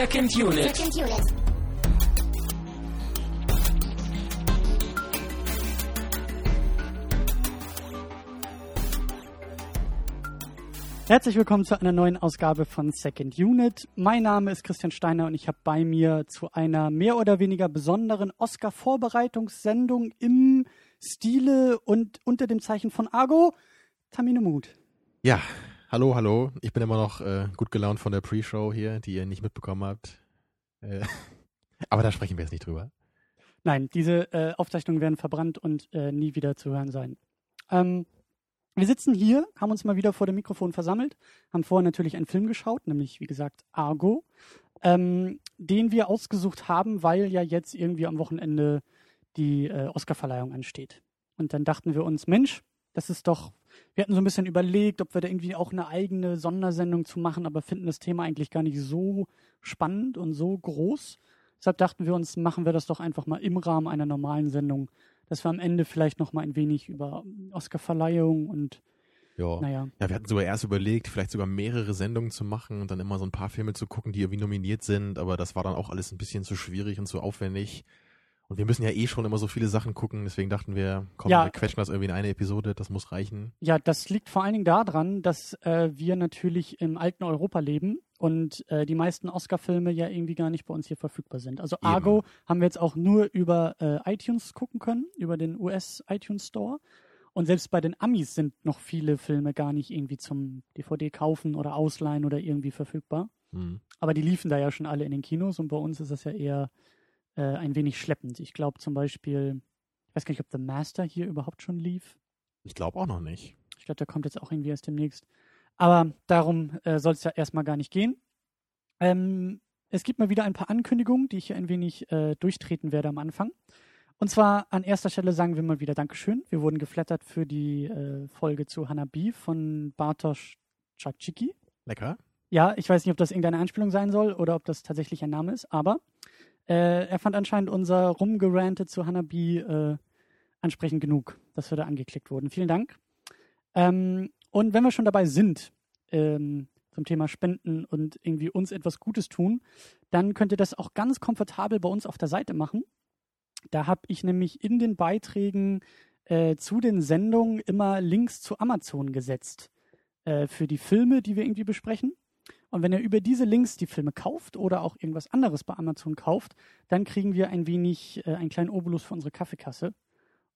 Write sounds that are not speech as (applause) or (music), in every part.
Second Unit. Second Unit. Herzlich willkommen zu einer neuen Ausgabe von Second Unit. Mein Name ist Christian Steiner und ich habe bei mir zu einer mehr oder weniger besonderen Oscar-Vorbereitungssendung im Stile und unter dem Zeichen von Argo Tamine Mut. Ja, hallo, hallo. Ich bin immer noch äh, gut gelaunt von der Pre-Show hier, die ihr nicht mitbekommen habt. Äh, (laughs) aber da sprechen wir jetzt nicht drüber. Nein, diese äh, Aufzeichnungen werden verbrannt und äh, nie wieder zu hören sein. Ähm, wir sitzen hier, haben uns mal wieder vor dem Mikrofon versammelt, haben vorher natürlich einen Film geschaut, nämlich wie gesagt Argo, ähm, den wir ausgesucht haben, weil ja jetzt irgendwie am Wochenende die äh, Oscarverleihung ansteht. Und dann dachten wir uns, Mensch, das ist doch, wir hatten so ein bisschen überlegt, ob wir da irgendwie auch eine eigene Sondersendung zu machen, aber finden das Thema eigentlich gar nicht so spannend und so groß. Deshalb dachten wir uns, machen wir das doch einfach mal im Rahmen einer normalen Sendung dass wir am Ende vielleicht noch mal ein wenig über Oscarverleihung und Ja. naja, Ja, wir hatten sogar erst überlegt, vielleicht sogar mehrere Sendungen zu machen und dann immer so ein paar Filme zu gucken, die irgendwie nominiert sind, aber das war dann auch alles ein bisschen zu schwierig und zu aufwendig. Und wir müssen ja eh schon immer so viele Sachen gucken, deswegen dachten wir, komm, Ja. wir quetschen das irgendwie in eine Episode, das muss reichen. ja, das liegt vor allen Dingen daran, dass äh, wir natürlich im alten Europa leben und äh, die meisten Oscar-Filme ja irgendwie gar nicht bei uns hier verfügbar sind. Also Eben. Argo haben wir jetzt auch nur über äh, iTunes gucken können, über den US iTunes Store. Und selbst bei den Amis sind noch viele Filme gar nicht irgendwie zum DVD kaufen oder ausleihen oder irgendwie verfügbar. Hm. Aber die liefen da ja schon alle in den Kinos und bei uns ist das ja eher äh, ein wenig schleppend. Ich glaube zum Beispiel, ich weiß gar nicht, ob The Master hier überhaupt schon lief. Ich glaube auch noch nicht. Ich glaube, der kommt jetzt auch irgendwie erst demnächst. Aber darum äh, soll es ja erstmal gar nicht gehen. Ähm, es gibt mal wieder ein paar Ankündigungen, die ich hier ein wenig äh, durchtreten werde am Anfang. Und zwar an erster Stelle sagen wir mal wieder Dankeschön. Wir wurden geflattert für die äh, Folge zu Hanabi von Bartosz Czachicki. Lecker? Ja, ich weiß nicht, ob das irgendeine Anspielung sein soll oder ob das tatsächlich ein Name ist, aber äh, er fand anscheinend unser Rumgerantet zu Hanabi äh, ansprechend genug, dass wir da angeklickt wurden. Vielen Dank. Ähm, und wenn wir schon dabei sind, ähm, zum Thema Spenden und irgendwie uns etwas Gutes tun, dann könnt ihr das auch ganz komfortabel bei uns auf der Seite machen. Da habe ich nämlich in den Beiträgen äh, zu den Sendungen immer Links zu Amazon gesetzt äh, für die Filme, die wir irgendwie besprechen. Und wenn ihr über diese Links die Filme kauft oder auch irgendwas anderes bei Amazon kauft, dann kriegen wir ein wenig, äh, einen kleinen Obolus für unsere Kaffeekasse.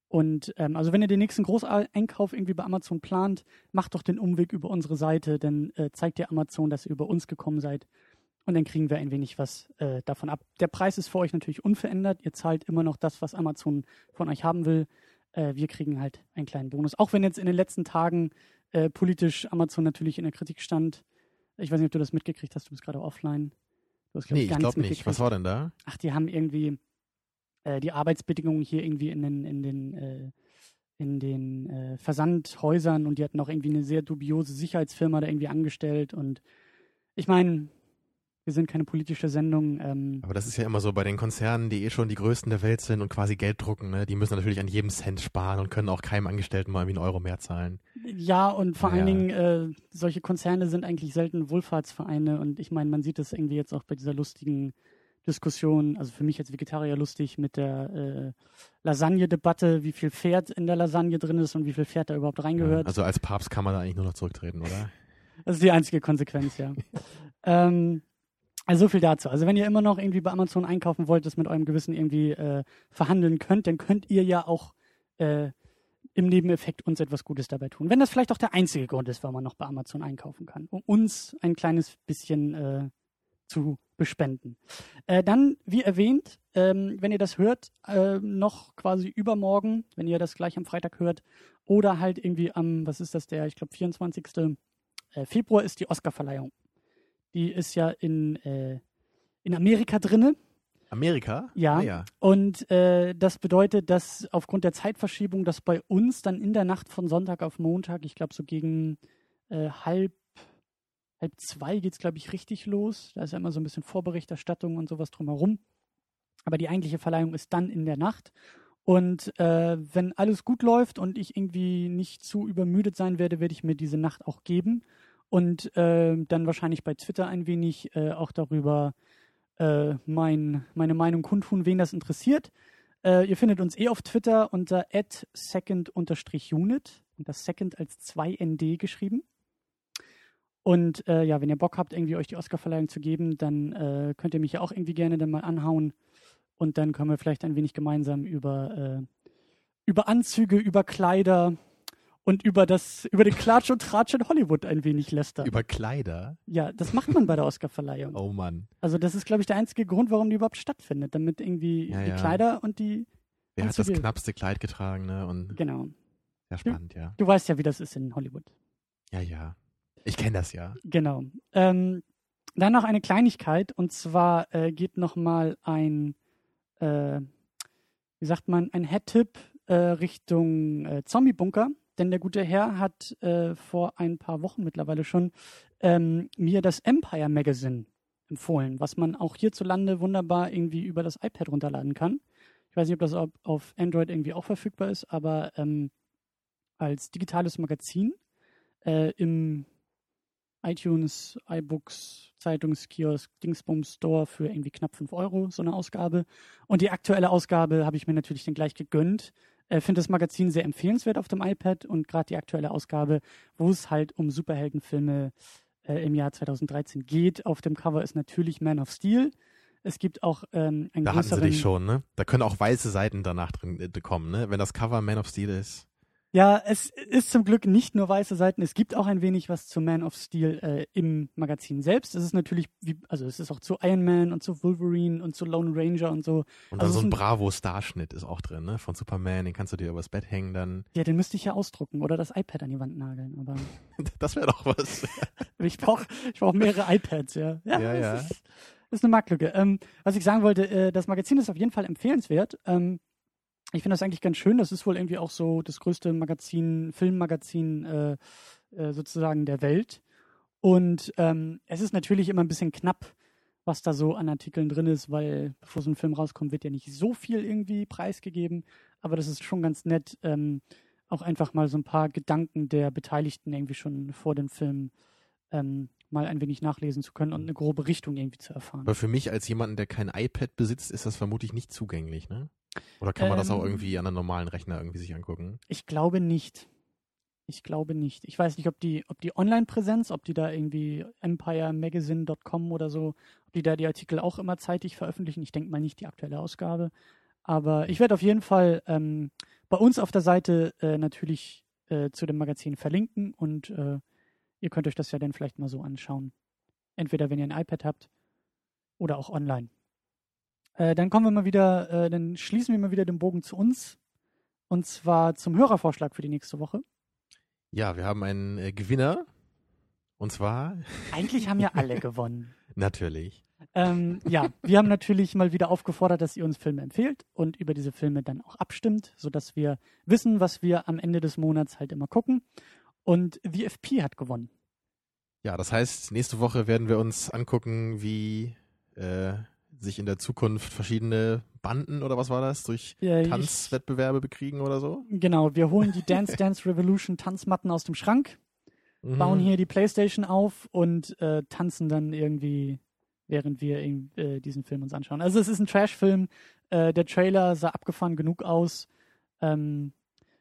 Und ähm, also wenn ihr den nächsten Großeinkauf irgendwie bei Amazon plant, macht doch den Umweg über unsere Seite, dann äh, zeigt ihr Amazon, dass ihr über uns gekommen seid. Und dann kriegen wir ein wenig was äh, davon ab. Der Preis ist für euch natürlich unverändert. Ihr zahlt immer noch das, was Amazon von euch haben will. Äh, wir kriegen halt einen kleinen Bonus. Auch wenn jetzt in den letzten Tagen äh, politisch Amazon natürlich in der Kritik stand. Ich weiß nicht, ob du das mitgekriegt hast. Du bist gerade offline. Du hast, glaub Nee, ich glaube nicht. Was war denn da? Ach, die haben irgendwie äh, die Arbeitsbedingungen hier irgendwie in den, in den, äh, in den äh, Versandhäusern und die hatten auch irgendwie eine sehr dubiose Sicherheitsfirma da irgendwie angestellt und ich meine, wir sind keine politische Sendung. Ähm, Aber das ist ja immer so bei den Konzernen, die eh schon die größten der Welt sind und quasi Geld drucken, ne? Die müssen natürlich an jedem Cent sparen und können auch keinem Angestellten mal irgendwie einen Euro mehr zahlen. ja, und vor Ja. allen Dingen, äh, solche Konzerne sind eigentlich selten Wohlfahrtsvereine und ich meine, man sieht das irgendwie jetzt auch bei dieser lustigen Diskussion, also für mich als Vegetarier lustig mit der äh, Lasagne-Debatte, wie viel Pferd in der Lasagne drin ist und wie viel Pferd da überhaupt reingehört. Also als Papst kann man da eigentlich nur noch zurücktreten, oder? Das ist die einzige Konsequenz, ja. (laughs) ähm, also so viel dazu. Also wenn ihr immer noch irgendwie bei Amazon einkaufen wollt, das mit eurem Gewissen irgendwie äh, verhandeln könnt, dann könnt ihr ja auch äh, im Nebeneffekt uns etwas Gutes dabei tun. Wenn das vielleicht auch der einzige Grund ist, warum man noch bei Amazon einkaufen kann, um uns ein kleines bisschen äh, zu bespenden. Äh, dann, wie erwähnt, ähm, wenn ihr das hört, äh, noch quasi übermorgen, wenn ihr das gleich am Freitag hört, oder halt irgendwie am, was ist das, der, ich glaube, 24. Äh, Februar ist die Oscarverleihung. Die ist ja in, äh, in Amerika drinne. Amerika? Ja. Ah, ja. Und äh, das bedeutet, dass aufgrund der Zeitverschiebung, dass bei uns dann in der Nacht von Sonntag auf Montag, ich glaube so gegen äh, halb, halb zwei geht es, glaube ich, richtig los. Da ist ja immer so ein bisschen Vorberichterstattung und sowas drumherum. Aber die eigentliche Verleihung ist dann in der Nacht. Und äh, wenn alles gut läuft und ich irgendwie nicht zu übermüdet sein werde, werde ich mir diese Nacht auch geben. Und äh, dann wahrscheinlich bei Twitter ein wenig äh, auch darüber äh, mein, meine Meinung kundtun, wen das interessiert. Äh, ihr findet uns eh auf Twitter unter second-unit und das Second als 2ND geschrieben. Und äh, ja, wenn ihr Bock habt, irgendwie euch die Oscarverleihung zu geben, dann äh, könnt ihr mich ja auch irgendwie gerne dann mal anhauen. Und dann können wir vielleicht ein wenig gemeinsam über, über Anzüge, über Kleider und über das, über den Klatsch und Tratsch in Hollywood ein wenig lästern. Über Kleider? Ja, das macht man bei der Oscarverleihung. Oh Mann. Also das ist, glaube ich, der einzige Grund, warum die überhaupt stattfindet, damit irgendwie Ja, die ja. Kleider und die. Wer hat das knappste Kleid getragen, ne? Und Genau. sehr spannend, ja. Du weißt ja, wie das ist in Hollywood. Ja, ja. Ich kenne das ja. Genau. Ähm, dann noch eine Kleinigkeit und zwar äh, geht nochmal ein, äh, wie sagt man, ein Head-Tipp äh, Richtung äh, Zombie-Bunker. Denn der gute Herr hat äh, vor ein paar Wochen mittlerweile schon ähm, mir das Empire Magazine empfohlen, was man auch hierzulande wunderbar irgendwie über das iPad runterladen kann. Ich weiß nicht, ob das auf, Android irgendwie auch verfügbar ist, aber ähm, als digitales Magazin äh, im iTunes, iBooks, Zeitungskiosk, Dingsbums Store für irgendwie knapp 5 Euro, so eine Ausgabe. Und die aktuelle Ausgabe habe ich mir natürlich dann gleich gegönnt. Äh, Finde das Magazin sehr empfehlenswert auf dem iPad und gerade die aktuelle Ausgabe, wo es halt um Superheldenfilme äh, im Jahr 2013 geht. Auf dem Cover ist natürlich Man of Steel. Es gibt auch ähm, einen Da hatten sie dich schon, ne? Da können auch weiße Seiten danach drin äh, kommen, ne? Wenn das Cover Man of Steel ist. Ja, es ist zum Glück nicht nur weiße Seiten. Es gibt auch ein wenig was zu Man of Steel äh, im Magazin selbst. Es ist natürlich, wie, also es ist auch zu Iron Man und zu Wolverine und zu Lone Ranger und so. Und dann Also so ein ein- Bravo-Starschnitt ist auch drin, ne? Von Superman, den kannst du dir übers Bett hängen dann. Ja, den müsste ich ja ausdrucken oder das iPad an die Wand nageln. Aber (laughs) Das wäre doch was. (laughs) ich brauche ich brauch mehrere iPads, ja. Ja, Ja, das ja. Ist, ist eine Marktlücke. Ähm, was ich sagen wollte, äh, das Magazin ist auf jeden Fall empfehlenswert. Ähm, ich finde das eigentlich ganz schön. Das ist wohl irgendwie auch so das größte Magazin, Filmmagazin äh, äh, sozusagen der Welt. Und ähm, es ist natürlich immer ein bisschen knapp, was da so an Artikeln drin ist, weil bevor so ein Film rauskommt, wird ja nicht so viel irgendwie preisgegeben. Aber das ist schon ganz nett, ähm, auch einfach mal so ein paar Gedanken der Beteiligten irgendwie schon vor dem Film ähm, mal ein wenig nachlesen zu können und eine grobe Richtung irgendwie zu erfahren. Aber für mich als jemanden, der kein iPad besitzt, ist das vermutlich nicht zugänglich, ne? Oder kann man das auch Ähm, irgendwie an einem normalen Rechner irgendwie sich angucken? Ich glaube nicht. Ich glaube nicht. Ich weiß nicht, ob die, ob die Online-Präsenz, ob die da irgendwie empiremagazine.com oder so, ob die da die Artikel auch immer zeitig veröffentlichen. Ich denke mal nicht die aktuelle Ausgabe. Aber ich werde auf jeden Fall ähm, bei uns auf der Seite äh, natürlich äh, zu dem Magazin verlinken und äh, ihr könnt euch das ja dann vielleicht mal so anschauen. Entweder wenn ihr ein iPad habt oder auch online. Äh, dann kommen wir mal wieder, äh, dann schließen wir mal wieder den Bogen zu uns. Und zwar zum Hörervorschlag für die nächste Woche. Ja, wir haben einen äh, Gewinner. Und zwar, (laughs) Eigentlich haben ja alle gewonnen. natürlich. Ähm, ja, wir haben natürlich mal wieder aufgefordert, dass ihr uns Filme empfehlt und über diese Filme dann auch abstimmt, sodass wir wissen, was wir am Ende des Monats halt immer gucken. Und The FP hat gewonnen. Ja, das heißt, nächste Woche werden wir uns angucken, wie äh, sich in der Zukunft verschiedene Banden oder was war das, durch Ja, Tanzwettbewerbe bekriegen oder so. Genau, wir holen die Dance Dance Revolution Tanzmatten aus dem Schrank, Mhm. bauen hier die Playstation auf und äh, tanzen dann irgendwie, während wir äh, diesen Film uns anschauen. Also es ist ein Trash-Film. Äh, der Trailer sah abgefahren genug aus. Ähm,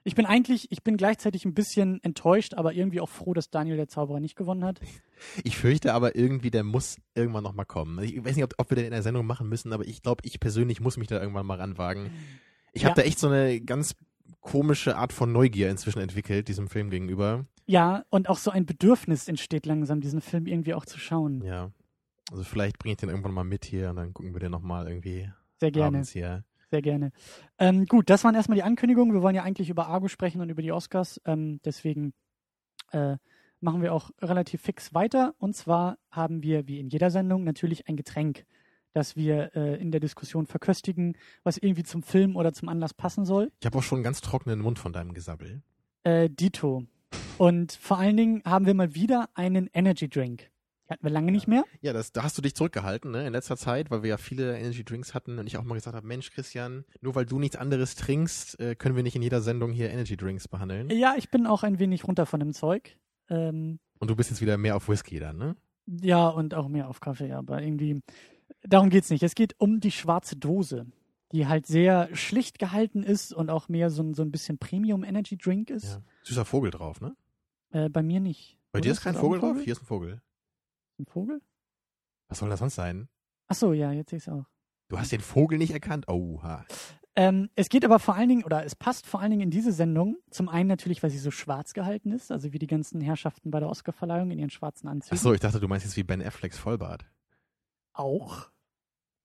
ich bin eigentlich, ich bin gleichzeitig ein bisschen enttäuscht, aber irgendwie auch froh, dass Daniel der Zauberer nicht gewonnen hat. Ich fürchte aber irgendwie, der muss irgendwann nochmal kommen. Ich weiß nicht, ob, ob wir den in der Sendung machen müssen, aber ich glaube, ich persönlich muss mich da irgendwann mal ranwagen. Ich habe Ja. da echt so eine ganz komische Art von Neugier inzwischen entwickelt, diesem Film gegenüber. Ja, und auch so ein Bedürfnis entsteht langsam, diesen Film irgendwie auch zu schauen. Ja. Also vielleicht bringe ich den irgendwann mal mit hier und dann gucken wir den nochmal irgendwie Sehr gerne. abends hier. Sehr gerne. Ähm, gut, das waren erstmal die Ankündigungen. Wir wollen ja eigentlich über Argo sprechen und über die Oscars. Ähm, deswegen äh, machen wir auch relativ fix weiter. Und zwar haben wir, wie in jeder Sendung, natürlich ein Getränk, das wir äh, in der Diskussion verköstigen, was irgendwie zum Film oder zum Anlass passen soll. Ich habe auch schon einen ganz trockenen Mund von deinem Gesabbel. Äh, Dito. Und vor allen Dingen haben wir mal wieder einen Energy Drink. Hatten wir lange nicht mehr. Ja, das, da hast du dich zurückgehalten, ne, in letzter Zeit, weil wir ja viele Energy Drinks hatten und ich auch mal gesagt habe, Mensch, Christian, nur weil du nichts anderes trinkst, äh, können wir nicht in jeder Sendung hier Energy Drinks behandeln. Ja, ich bin auch ein wenig runter von dem Zeug. Ähm, Und du bist jetzt wieder mehr auf Whisky dann, ne? Ja, und auch mehr auf Kaffee, aber irgendwie Darum geht's nicht. Es geht um die schwarze Dose, die halt sehr schlicht gehalten ist und auch mehr so ein, so ein bisschen Premium Energy Drink ist. Ja. Süßer Vogel drauf, ne? Äh, bei mir nicht. Bei Oder? dir ist kein Vogel drauf? Hier ist ein Vogel. Ein Vogel? Was soll das sonst sein? Ach so, ja, jetzt sehe ich auch. Du hast den Vogel nicht erkannt? Oha. Ähm, es geht aber vor allen Dingen, oder es passt vor allen Dingen in diese Sendung. Zum einen natürlich, weil sie so schwarz gehalten ist, also wie die ganzen Herrschaften bei der Oscarverleihung in ihren schwarzen Anzügen. Ach so, ich dachte, du meinst jetzt wie Ben Afflecks Vollbart. Auch.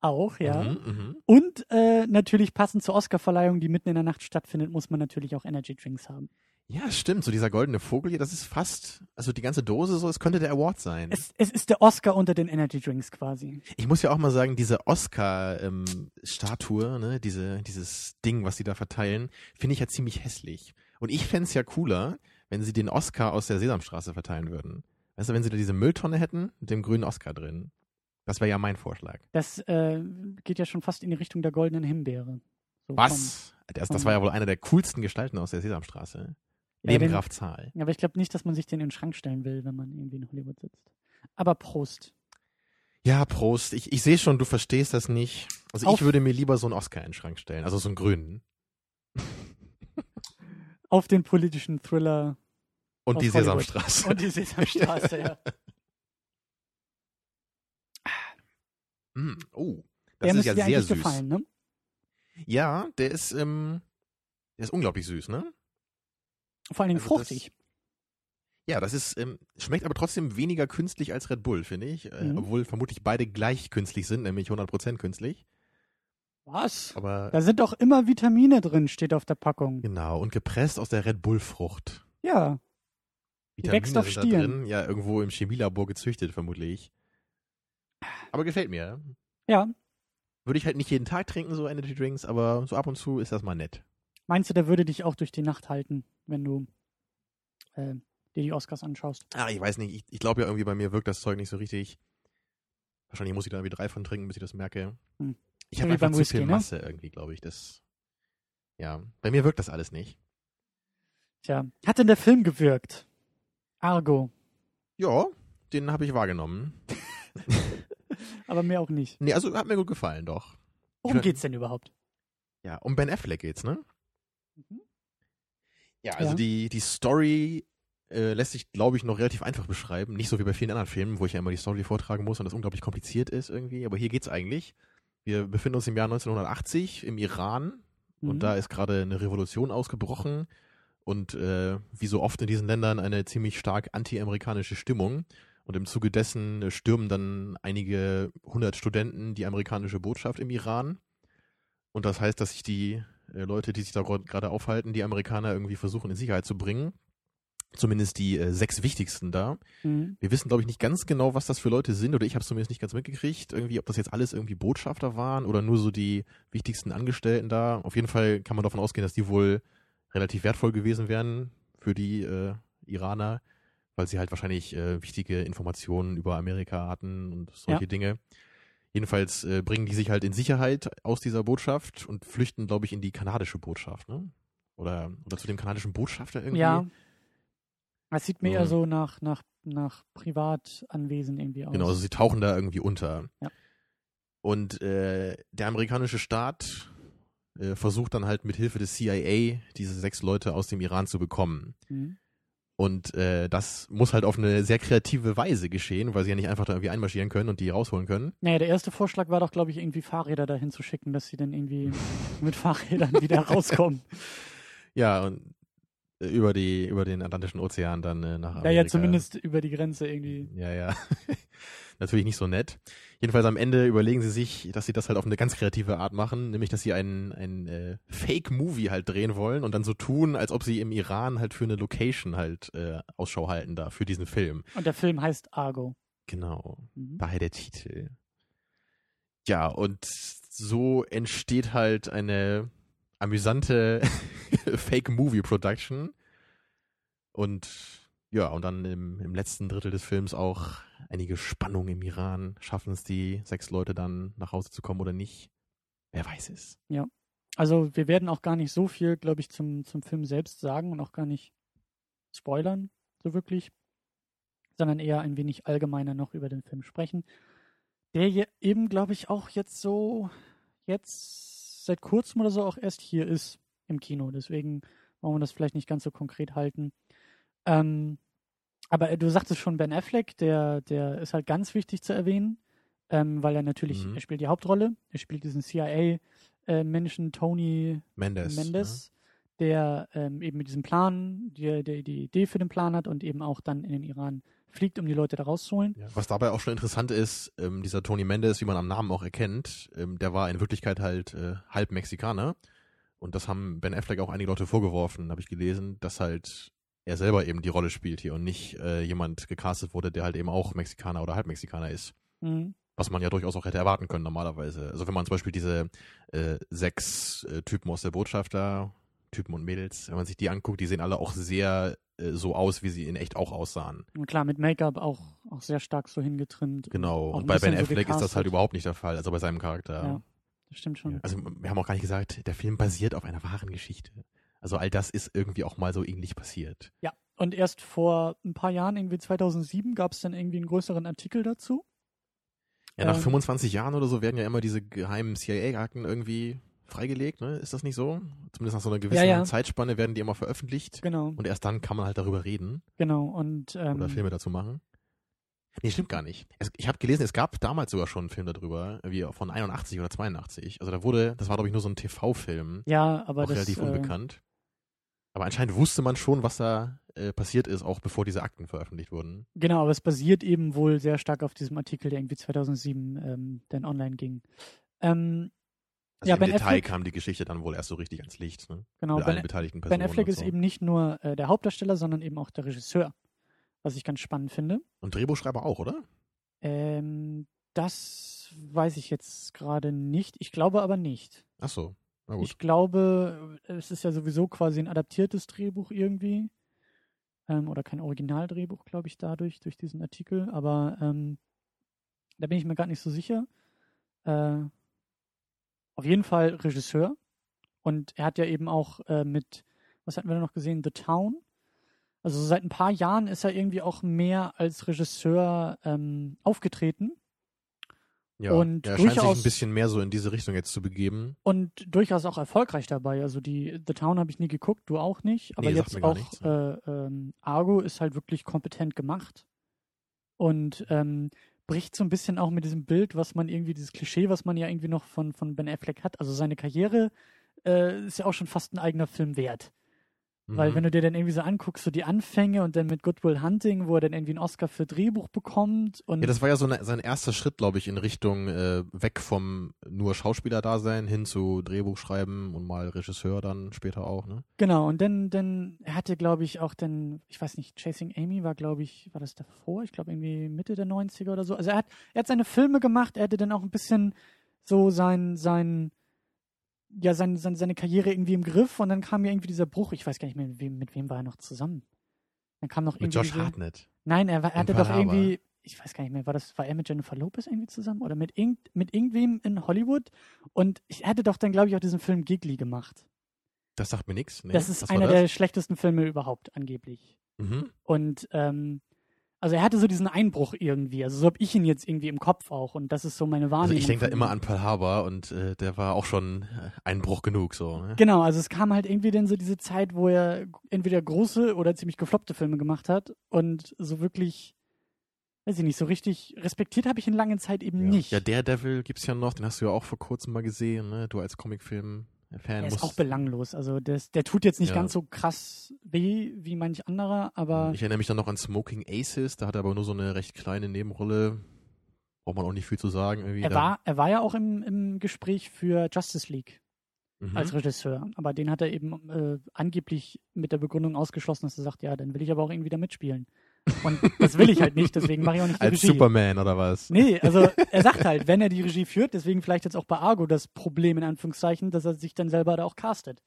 Auch, ja. Mhm, mhm. Und äh, natürlich passend zur Oscarverleihung, die mitten in der Nacht stattfindet, muss man natürlich auch Energy Drinks haben. Ja, stimmt. So dieser goldene Vogel hier, das ist fast, also die ganze Dose so, es könnte der Award sein. Es, es ist der Oscar unter den Energy Drinks quasi. Ich muss ja auch mal sagen, diese Oscar-Statue, ne, diese, dieses Ding, was sie da verteilen, finde ich ja ziemlich hässlich. Und ich fände es ja cooler, wenn sie den Oscar aus der Sesamstraße verteilen würden. Weißt du, wenn sie da diese Mülltonne hätten mit dem grünen Oscar drin. Das wäre ja mein Vorschlag. Das äh, geht ja schon fast in die Richtung der goldenen Himbeere. So Was? Das, das war ja wohl einer der coolsten Gestalten aus der Sesamstraße. Ja, Neben den- Graf Zahl. Von, aber ich glaube nicht, dass man sich den in den Schrank stellen will, wenn man irgendwie in Hollywood sitzt. Aber Prost. Ja, Prost. Ich, ich sehe schon, du verstehst das nicht. Also Auf- ich würde mir lieber so einen Oscar in den Schrank stellen, also so einen grünen. (laughs) Auf den politischen Thriller Und die Hollywood. Sesamstraße. und die Sesamstraße, ja. (laughs) Mm, oh, Der das ist müsste ja sehr süß. gefallen, ne? Ja, der ist, ähm, der ist unglaublich süß, ne? Vor allen Dingen Also fruchtig. Ja, das ist, ähm, schmeckt aber trotzdem weniger künstlich als Red Bull, finde ich. Äh, Mhm. Obwohl vermutlich beide gleich künstlich sind, nämlich 100% künstlich. Was? Aber Da sind doch immer Vitamine drin, steht auf der Packung. genau, und gepresst aus der Red Bull-Frucht. Ja. Vitamine wächst auf sind da Stielen. drin, ja, irgendwo im Chemielabor gezüchtet, vermutlich. Aber gefällt mir. Ja. Würde ich halt nicht jeden Tag trinken, so Energy Drinks, aber so ab und zu ist das mal nett. Meinst du, der würde dich auch durch die Nacht halten, wenn du äh, dir die Oscars anschaust? Ah, ich weiß nicht, ich, ich glaube ja irgendwie bei mir wirkt das Zeug nicht so richtig. Wahrscheinlich muss ich da irgendwie drei von trinken, bis ich das merke. Hm. Ich habe einfach zu Whisky, viel ne? Masse irgendwie, glaube ich. Das, ja, bei mir wirkt das alles nicht. Tja. Hat denn der Film gewirkt? Argo. Ja, den habe ich wahrgenommen. (laughs) Aber mehr auch nicht. Nee, also hat mir gut gefallen, doch. Worum Ich- geht's denn überhaupt? Ja, um Ben Affleck geht's, ne? Mhm. Ja, also Ja. die, die Story äh, lässt sich, glaube ich, noch relativ einfach beschreiben. Nicht so wie bei vielen anderen Filmen, wo ich ja immer die Story vortragen muss und das unglaublich kompliziert ist irgendwie. Aber hier geht's eigentlich. Wir befinden uns im Jahr 1980 im Iran Mhm. und da ist gerade eine Revolution ausgebrochen und äh, wie so oft in diesen Ländern eine ziemlich stark anti-amerikanische Stimmung. Und im Zuge dessen äh, stürmen dann einige hundert Studenten die amerikanische Botschaft im Iran. Und das heißt, dass sich die äh, Leute, die sich da gerade aufhalten, die Amerikaner irgendwie versuchen in Sicherheit zu bringen. Zumindest die äh, sechs wichtigsten da. Mhm. Wir wissen, glaube ich, nicht ganz genau, was das für Leute sind, oder ich habe es zumindest nicht ganz mitgekriegt, irgendwie, ob das jetzt alles irgendwie Botschafter waren oder nur so die wichtigsten Angestellten da. Auf jeden Fall kann man davon ausgehen, dass die wohl relativ wertvoll gewesen wären für die äh, Iraner, weil sie halt wahrscheinlich äh, wichtige Informationen über Amerika hatten und solche Ja. Dinge. Jedenfalls äh, bringen die sich halt in Sicherheit aus dieser Botschaft und flüchten, glaube ich, in die kanadische Botschaft, ne? Oder, oder zu dem kanadischen Botschafter irgendwie. Ja. Es sieht mir eher so nach, nach, nach Privatanwesen irgendwie aus. Genau, also sie tauchen da irgendwie unter. Ja. Und äh, der amerikanische Staat äh, versucht dann halt mit Hilfe des CIA diese sechs Leute aus dem Iran zu bekommen. Mhm. Und äh, das muss halt auf eine sehr kreative Weise geschehen, weil sie ja nicht einfach da irgendwie einmarschieren können und die rausholen können. Naja, der erste Vorschlag war doch, glaube ich, irgendwie Fahrräder dahin zu schicken, dass sie dann irgendwie mit Fahrrädern wieder (laughs) rauskommen. Ja, und über die über den Atlantischen Ozean dann äh, nach Ja, Amerika. ja, zumindest über die Grenze irgendwie. Ja, ja. (laughs) Natürlich nicht so nett. Jedenfalls am Ende überlegen sie sich, dass sie das halt auf eine ganz kreative Art machen, nämlich dass sie einen, einen äh, Fake-Movie halt drehen wollen und dann so tun, als ob sie im Iran halt für eine Location halt äh, Ausschau halten da, für diesen Film. Und der Film heißt Argo. Genau. Mhm. Daher der Titel. Ja, und so entsteht halt eine amüsante (laughs) Fake-Movie-Production. Und ja, und dann im, im letzten Drittel des Films auch einige Spannung im Iran. Schaffen es die sechs Leute dann nach Hause zu kommen oder nicht? Wer weiß es. Also wir werden auch gar nicht so viel, glaube ich, zum, zum Film selbst sagen und auch gar nicht spoilern, so wirklich, sondern eher ein wenig allgemeiner noch über den Film sprechen. Der eben, glaube ich, auch jetzt so, jetzt seit kurzem oder so auch erst hier ist im Kino. Deswegen wollen wir das vielleicht nicht ganz so konkret halten. Ähm, aber äh, du sagtest schon Ben Affleck, der, der ist halt ganz wichtig zu erwähnen, ähm, weil er natürlich, Mhm. er spielt die Hauptrolle, er spielt diesen CIA-Menschen Tony Mendes. ne? Mendes, der ähm, eben mit diesem Plan, die, die, die Idee für den Plan hat und eben auch dann in den Iran fliegt, um die Leute da rauszuholen. Ja. Was dabei auch schon interessant ist, ähm, dieser Tony Mendes, wie man am Namen auch erkennt, ähm, der war in Wirklichkeit halt äh, halb Mexikaner. Und das haben Ben Affleck auch einige Leute vorgeworfen, habe ich gelesen, dass halt er selber eben die Rolle spielt hier und nicht äh, jemand gecastet wurde, der halt eben auch Mexikaner oder halb Mexikaner ist. Mhm. Was man ja durchaus auch hätte erwarten können normalerweise. Also wenn man zum Beispiel diese äh, sechs äh, Typen aus der Botschaft da, Typen und Mädels, wenn man sich die anguckt, die sehen alle auch sehr äh, so aus, wie sie in echt auch aussahen. Und klar, mit Make-up auch, auch sehr stark so hingetrimmt. Genau. Und bei Ben bisschen so Affleck ist das halt überhaupt nicht der Fall, also bei seinem Charakter. Ja, das stimmt schon. Ja, Also wir haben auch gar nicht gesagt, der Film basiert auf einer wahren Geschichte. Also all das ist irgendwie auch mal so ähnlich passiert. Ja, und erst vor ein paar Jahren, irgendwie 2007, gab es dann irgendwie einen größeren Artikel dazu. Ja, nach Ähm. 25 Jahren oder so werden ja immer diese geheimen CIA-Akten irgendwie freigelegt, ne? Ist das nicht so? Zumindest nach so einer gewissen Ja, ja. Zeitspanne werden die immer veröffentlicht. Genau, Und erst dann kann man halt darüber reden genau. Und ähm, oder Filme dazu machen. Nee, stimmt gar nicht. Es, ich habe gelesen, es gab damals sogar schon einen Film darüber, wie von 81 oder 82. Also da wurde, das war glaube ich nur so ein TV-Film, ja, aber auch das relativ äh, unbekannt. Aber anscheinend wusste man schon, was da äh, passiert ist, auch bevor diese Akten veröffentlicht wurden. Genau, aber es basiert eben wohl sehr stark auf diesem Artikel, der irgendwie 2007 ähm, dann online ging. Ähm, Also Ja, im Ben Detail Affleck- kam die Geschichte dann wohl erst so richtig ans Licht, ne? genau, Mit allen Ben, beteiligten Personen. ben Affleck und ist so. eben nicht nur äh, der Hauptdarsteller, sondern eben auch der Regisseur, was ich ganz spannend finde. Und Drehbuchschreiber auch, oder? Ähm, das weiß ich jetzt gerade nicht. Ich glaube aber nicht. Ach so. Na gut. Ich glaube, es ist ja sowieso quasi ein adaptiertes Drehbuch irgendwie. Ähm, oder kein Originaldrehbuch, glaube ich, dadurch, durch diesen Artikel. Aber ähm, da bin ich mir gar nicht so sicher. Äh, auf jeden Fall Regisseur. Und er hat ja eben auch äh, mit, was hatten wir da noch gesehen? The Town. Also seit ein paar Jahren ist er irgendwie auch mehr als Regisseur ähm, aufgetreten. ja, und er scheint sich durchaus- ein bisschen mehr so in diese Richtung jetzt zu begeben. und durchaus auch erfolgreich dabei. Also die The Town habe ich nie geguckt, du auch nicht. Aber Nee, jetzt auch nichts, äh, ähm, Argo ist halt wirklich kompetent gemacht und ähm, bricht so ein bisschen auch mit diesem Bild, was man irgendwie, dieses Klischee, was man ja irgendwie noch von, von Ben Affleck hat. Also seine Karriere äh, ist ja auch schon fast ein eigener Film wert. Weil Mhm. wenn du dir dann irgendwie so anguckst, so die Anfänge und dann mit Good Will Hunting, wo er dann irgendwie einen Oscar für Drehbuch bekommt und ja, das war ja so eine, sein erster Schritt, glaube ich, in Richtung äh, weg vom nur Schauspieler-Dasein hin zu Drehbuch schreiben und mal Regisseur dann später auch, ne? Genau, und dann, dann, er hatte, glaube ich, auch dann, ich weiß nicht, Chasing Amy war, glaube ich, war das davor? Ich glaube irgendwie Mitte der 90er oder so. Also er hat, er hat seine Filme gemacht, er hatte dann auch ein bisschen so sein, sein, ja, sein, sein, seine Karriere irgendwie im Griff und dann kam ja irgendwie dieser Bruch, ich weiß gar nicht mehr, mit wem, mit wem war er noch zusammen. Dann kam noch Mit irgendwie Josh diese, Hartnett. Nein, er, war, er hatte doch irgendwie, ich weiß gar nicht mehr, war das, war er mit Jennifer Lopez irgendwie zusammen oder mit, irgend, mit irgendwem in Hollywood? Und ich, er hatte doch dann, glaube ich, auch diesen Film Gigli gemacht. Das sagt mir nichts. Nee, das ist einer das? der schlechtesten Filme überhaupt, angeblich. Mhm. Und ähm, also er hatte so diesen Einbruch irgendwie. Also so habe ich ihn jetzt irgendwie im Kopf auch. Und das ist so meine Also Wahrnehmung. ich denke da immer an Pearl Harbor und äh, der war auch schon äh, Einbruch genug so. Ne? Genau, also es kam halt irgendwie dann so diese Zeit, wo er entweder große oder ziemlich gefloppte Filme gemacht hat. Und so wirklich, weiß ich nicht, so richtig respektiert habe ich ihn lange Zeit eben Ja. nicht. Ja, Daredevil gibt's ja noch, den hast du ja auch vor kurzem mal gesehen, ne? Du als Comicfilm-Fan der ist musst. auch belanglos. Also das, der tut jetzt nicht Ja. ganz so krass weh wie manch anderer, aber Ich erinnere mich dann noch an Smoking Aces, da hat er aber nur so eine recht kleine Nebenrolle. Braucht man auch nicht viel zu sagen. Irgendwie. er Da- war, er war ja auch im, im Gespräch für Justice League. Mhm. als Regisseur. Aber den hat er eben äh, angeblich mit der Begründung ausgeschlossen, dass er sagt, ja, dann will ich aber auch irgendwie da mitspielen. Und das will ich halt nicht, deswegen mache ich auch nicht die als Regie. Superman oder was? Nee, also er sagt halt, wenn er die Regie führt, deswegen vielleicht jetzt auch bei Argo das Problem in Anführungszeichen, dass er sich dann selber da auch castet.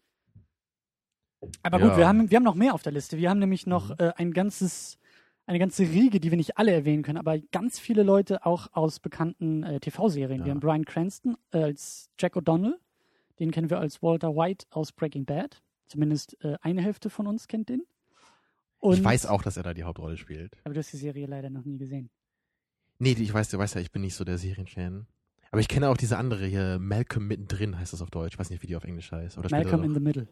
Aber gut, Ja. wir haben, wir haben noch mehr auf der Liste. Wir haben nämlich noch Mhm. äh, ein ganzes, eine ganze Riege, die wir nicht alle erwähnen können, aber ganz viele Leute auch aus bekannten äh, TV-Serien. Ja. Wir haben Brian Cranston als Jack O'Donnell, den kennen wir als Walter White aus Breaking Bad. Zumindest äh, eine Hälfte von uns kennt den. Und, ich weiß auch, dass er da die Hauptrolle spielt. Aber du hast die Serie leider noch nie gesehen. Nee, ich weiß, du weißt ja, ich bin nicht so der Serienfan. Aber ich kenne auch diese andere hier, Malcolm mittendrin heißt das auf Deutsch. Ich weiß nicht, wie die auf Englisch heißt. Oder er Malcolm in the Middle.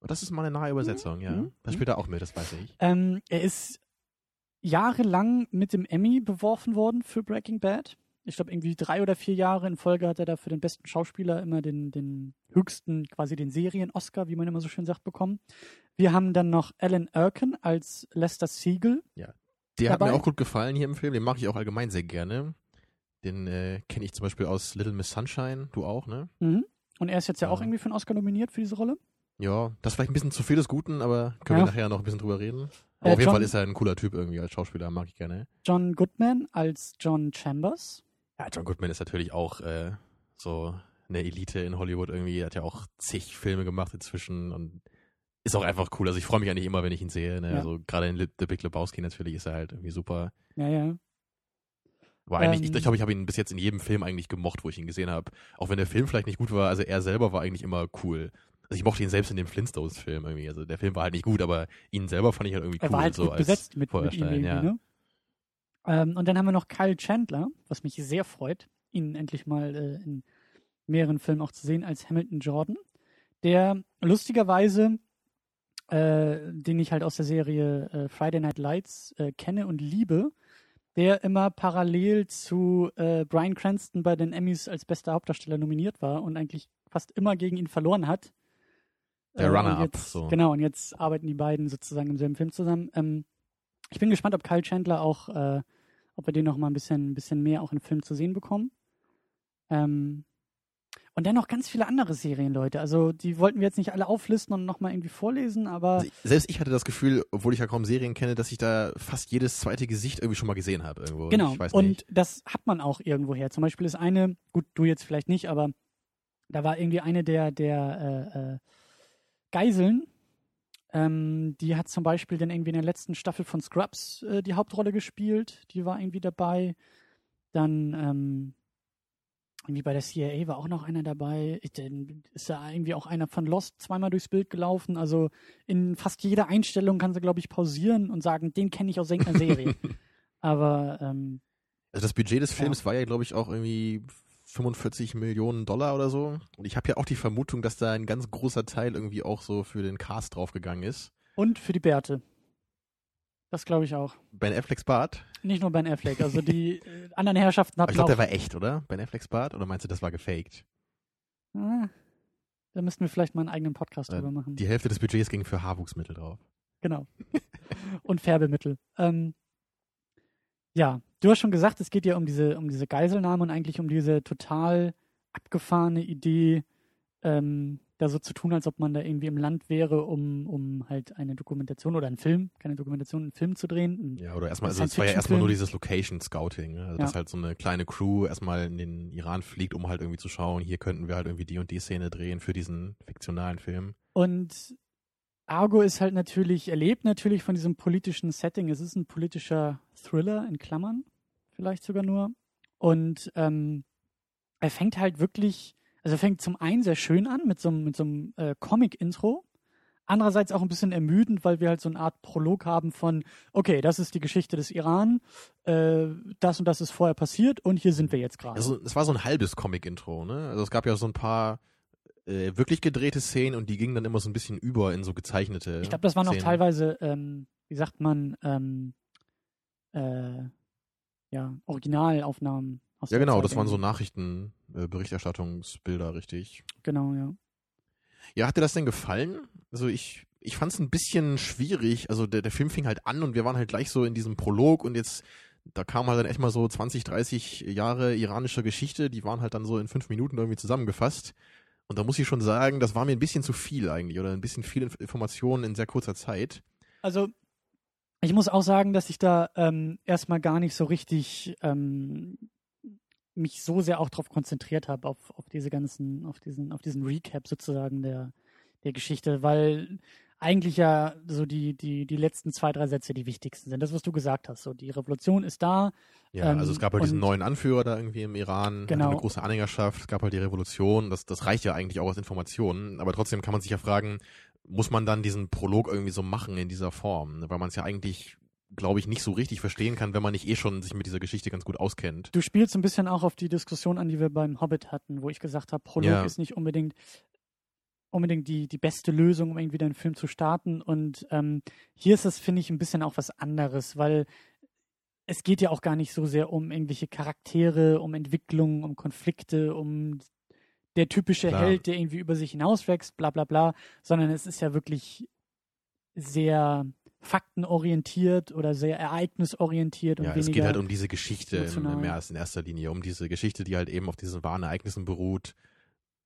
Oh, Das ist mal eine nahe Übersetzung, ja. mhm, Da mhm. spielt er auch mit, das weiß ich. Ähm, er ist jahrelang mit dem Emmy beworfen worden für Breaking Bad. Ich glaube, irgendwie drei oder vier Jahre in Folge hat er da für den besten Schauspieler immer den, den höchsten, quasi den Serien-Oscar, wie man immer so schön sagt, bekommen. Wir haben dann noch Alan Arkin als Lester Siegel. Der hat mir dabei. auch gut gefallen hier im Film. Den mag ich auch allgemein sehr gerne. Den äh, kenne ich zum Beispiel aus Little Miss Sunshine. Du auch, ne? Mhm. Und er ist jetzt ja, Ja. auch irgendwie für einen Oscar nominiert für diese Rolle. Ja, das ist vielleicht ein bisschen zu viel des Guten, aber können Ja. wir nachher noch ein bisschen drüber reden. Aber Äh, auf jeden John- Fall ist er ein cooler Typ irgendwie als Schauspieler, mag ich gerne. John Goodman als John Chambers. Ja, John Goodman ist natürlich auch äh, so eine Elite in Hollywood irgendwie. Er hat ja auch zig Filme gemacht inzwischen und ist auch einfach cool. Also ich freue mich eigentlich immer, wenn ich ihn sehe. Ne? Ja. Also gerade in The Big Lebowski natürlich ist er halt irgendwie super. Ja, ja. Aber eigentlich, Ähm. ich, ich glaube, ich habe ihn bis jetzt in jedem Film eigentlich gemocht, wo ich ihn gesehen habe. Auch wenn der Film vielleicht nicht gut war, also er selber war eigentlich immer cool. Also ich mochte ihn selbst in dem Flintstones-Film irgendwie. Also der Film war halt nicht gut, aber ihn selber fand ich halt irgendwie cool. Er war halt so gut als besetzt mit, mit ihm ja. ne? Ähm, Und dann haben wir noch Kyle Chandler, was mich sehr freut, ihn endlich mal äh, in mehreren Filmen auch zu sehen, als Hamilton Jordan, der lustigerweise, äh, den ich halt aus der Serie äh, Friday Night Lights äh, kenne und liebe, der immer parallel zu äh, Brian Cranston bei den Emmys als bester Hauptdarsteller nominiert war und eigentlich fast immer gegen ihn verloren hat. Der und Runner-up, so. Genau, und jetzt arbeiten die beiden sozusagen im selben Film zusammen. Ähm, ich bin gespannt, ob Kyle Chandler auch, äh, ob wir den noch mal ein bisschen, ein bisschen mehr auch im Film zu sehen bekommen. Ähm, und dann noch ganz viele andere Serien, Leute. Also die wollten wir jetzt nicht alle auflisten und noch mal irgendwie vorlesen, aber Also selbst ich hatte das Gefühl, obwohl ich ja kaum Serien kenne, dass ich da fast jedes zweite Gesicht irgendwie schon mal gesehen habe irgendwo. Genau, und nicht. das hat man auch irgendwoher. Zum Beispiel ist eine, gut, du jetzt vielleicht nicht, aber da war irgendwie eine der, der äh, äh, Geiseln, ähm, die hat zum Beispiel dann irgendwie in der letzten Staffel von Scrubs äh, die Hauptrolle gespielt, die war irgendwie dabei. Dann ähm, irgendwie bei der CIA war auch noch einer dabei. Ich, dann ist da irgendwie auch einer von Lost zweimal durchs Bild gelaufen. Also in fast jeder Einstellung kann sie, glaube ich, pausieren und sagen, den kenne ich aus irgendeiner Serie. (laughs) Aber ähm, Also das Budget des Films war ja, glaube ich, auch irgendwie 45 Millionen Dollar oder so. Und ich habe ja auch die Vermutung, dass da ein ganz großer Teil irgendwie auch so für den Cast draufgegangen ist. Und für die Bärte. Das glaube ich auch. Ben Afflecks Bart. Nicht nur Ben Affleck. Also die (laughs) äh, anderen Herrschaften Aber hatten ich glaube, der war echt, oder? Ben Afflecks Bart? Oder meinst du, das war gefaked? ah, da müssten wir vielleicht mal einen eigenen Podcast Äh, drüber machen. Die Hälfte des Budgets ging für Haarwuchsmittel drauf. Genau. (laughs) Und Färbemittel. Ähm, ja, du hast schon gesagt, es geht ja um diese, um diese Geiselnahme und eigentlich um diese total abgefahrene Idee, ähm, da so zu tun, als ob man da irgendwie im Land wäre, um, um halt eine Dokumentation oder einen Film, keine Dokumentation, einen Film zu drehen. Ja, oder erstmal, also es war ja erstmal nur dieses Location Scouting, ne? also Ja. dass halt so eine kleine Crew erstmal in den Iran fliegt, um halt irgendwie zu schauen, hier könnten wir halt irgendwie die und die Szene drehen für diesen fiktionalen Film. Und Argo ist halt natürlich, er lebt natürlich von diesem politischen Setting. Es ist ein politischer Thriller in Klammern, vielleicht sogar nur. Und ähm, er fängt halt wirklich, also er fängt zum einen sehr schön an mit so einem, mit so einem äh, Comic-Intro. Andererseits auch ein bisschen ermüdend, weil wir halt so eine Art Prolog haben von, okay, das ist die Geschichte des Iran, äh, das und das ist vorher passiert und hier sind wir jetzt gerade. Also es war so ein halbes Comic-Intro, ne? Also es gab ja so ein paar äh, wirklich gedrehte Szenen und die gingen dann immer so ein bisschen über in so gezeichnete. Ich glaube, das waren auch Szenen. teilweise, ähm, wie sagt man, ähm, äh, ja, Originalaufnahmen aus Ja, genau, Zeit das waren so irgendwie. Nachrichten, äh, richtig. Genau, ja. Ja, hat dir das denn gefallen? Also ich, ich fand es ein bisschen schwierig. Also der, der Film fing halt an und wir waren halt gleich so in diesem Prolog und jetzt, da kam halt dann echt mal so 20, 30 Jahre iranischer Geschichte, die waren halt dann so in fünf Minuten irgendwie zusammengefasst. Und da muss ich schon sagen, das war mir ein bisschen zu viel eigentlich oder ein bisschen viel Inf- Informationen in sehr kurzer Zeit. Also, ich muss auch sagen, dass ich da ähm, erstmal gar nicht so richtig ähm, mich so sehr auch darauf konzentriert habe, auf, auf diese ganzen, auf diesen, auf diesen Recap sozusagen der, der Geschichte, weil eigentlich ja so die, die, die letzten zwei, drei Sätze die wichtigsten sind. Das, was du gesagt hast. So, die Revolution ist da. Ja, Ähm, also es gab halt diesen neuen Anführer da irgendwie im Iran, Genau. eine große Anhängerschaft, es gab halt die Revolution, das, das reicht ja eigentlich auch als Informationen, aber trotzdem kann man sich ja fragen, muss man dann diesen Prolog irgendwie so machen in dieser Form, ne? weil man es ja eigentlich glaube ich, nicht so richtig verstehen kann, wenn man nicht eh schon sich mit dieser Geschichte ganz gut auskennt. Du spielst ein bisschen auch auf die Diskussion an, die wir beim Hobbit hatten, wo ich gesagt habe, Prolog Ja. ist nicht unbedingt unbedingt die, die beste Lösung, um irgendwie den Film zu starten. Und ähm, hier ist das, finde ich, ein bisschen auch was anderes, weil es geht ja auch gar nicht so sehr um irgendwelche Charaktere, um Entwicklung, um Konflikte, um der typische Klar. Held, der irgendwie über sich hinauswächst, bla bla bla, sondern es ist ja wirklich sehr faktenorientiert oder sehr ereignisorientiert und Ja, weniger es geht halt um diese Geschichte als in erster Linie, um diese Geschichte, die halt eben auf diesen wahren Ereignissen beruht,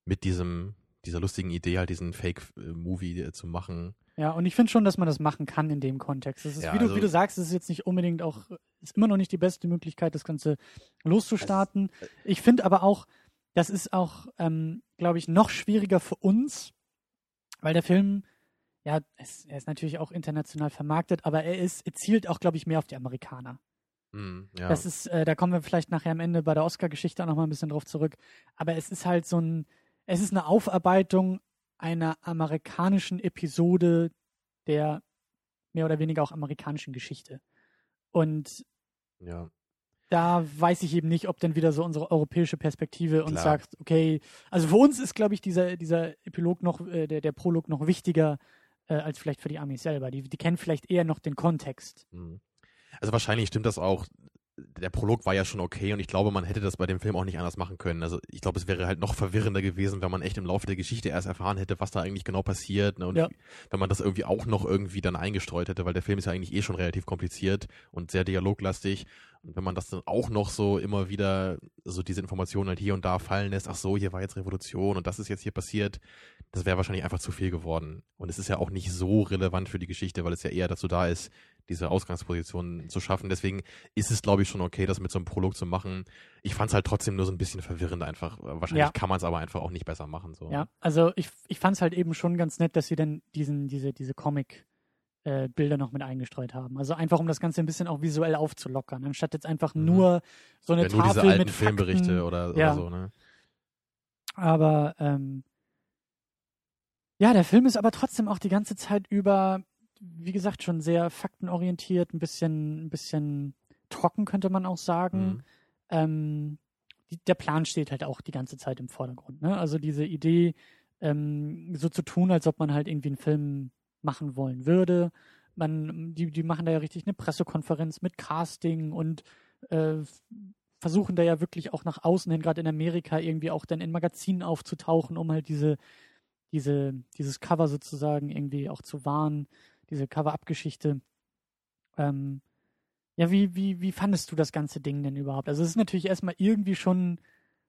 mit diesem, dieser lustigen Idee, halt diesen Fake-Movie äh, zu machen. Ja, und ich finde schon, dass man das machen kann in dem Kontext. Ist, Ja, wie, du, also- wie du sagst, es ist jetzt nicht unbedingt auch, ist immer noch nicht die beste Möglichkeit, das Ganze loszustarten. äh, Ich finde aber auch, das ist auch, ähm, glaube ich, noch schwieriger für uns, weil der Film, ja, es, er ist natürlich auch international vermarktet, aber er ist, er zielt auch, glaube ich, mehr auf die Amerikaner. Hm, ja. Das ist, äh, da kommen wir vielleicht nachher am Ende bei der Oscar-Geschichte auch noch mal ein bisschen drauf zurück. Aber es ist halt so ein, es ist eine Aufarbeitung einer amerikanischen Episode der mehr oder weniger auch amerikanischen Geschichte. Und ja. da weiß ich eben nicht, ob dann wieder so unsere europäische Perspektive uns Klar. sagt, okay, also für uns ist, glaube ich, dieser, dieser Epilog noch, äh, der, der Prolog noch wichtiger äh, als vielleicht für die Amis selber. Die, die kennen vielleicht eher noch den Kontext. Hm. Also wahrscheinlich stimmt das auch. Der Prolog war ja schon okay und ich glaube, man hätte das bei dem Film auch nicht anders machen können. Also ich glaube, es wäre halt noch verwirrender gewesen, wenn man echt im Laufe der Geschichte erst erfahren hätte, was da eigentlich genau passiert. Ne? Und Ja. wenn man das irgendwie auch noch irgendwie dann eingestreut hätte, weil der Film ist ja eigentlich eh schon relativ kompliziert und sehr dialoglastig. Und wenn man das dann auch noch so immer wieder so diese Informationen halt hier und da fallen lässt, ach so, hier war jetzt Revolution und das ist jetzt hier passiert, das wäre wahrscheinlich einfach zu viel geworden. Und es ist ja auch nicht so relevant für die Geschichte, weil es ja eher dazu da ist, diese Ausgangsposition zu schaffen. Deswegen ist es, glaube ich, schon okay, das mit so einem Prolog zu machen. Ich fand es halt trotzdem nur so ein bisschen verwirrend einfach. Wahrscheinlich Ja. kann man es aber einfach auch nicht besser machen. So. Ja, also ich, ich fand es halt eben schon ganz nett, dass sie dann diesen, diese, diese Comic-Bilder noch mit eingestreut haben. Also einfach, um das Ganze ein bisschen auch visuell aufzulockern, anstatt jetzt einfach Mhm. nur so eine Ja, nur Tafel diese alten mit Filmberichte Fakten. oder, Ja. oder so, ne? Aber ähm, ja, der Film ist aber trotzdem auch die ganze Zeit über, wie gesagt, schon sehr faktenorientiert, ein bisschen, ein bisschen trocken, könnte man auch sagen. Mhm. ähm, die, der Plan steht halt auch die ganze Zeit im Vordergrund. Ne? Also diese Idee, ähm, so zu tun, als ob man halt irgendwie einen Film machen wollen würde. Man, die, die machen da ja richtig eine Pressekonferenz mit Casting und äh, versuchen da ja wirklich auch nach außen hin, gerade in Amerika, irgendwie auch dann in Magazinen aufzutauchen, um halt diese, diese, dieses Cover sozusagen irgendwie auch zu wahren, diese Cover-Up-Geschichte. Ähm, ja, wie, wie, wie fandest du das ganze Ding denn überhaupt? Also es ist natürlich erstmal irgendwie schon,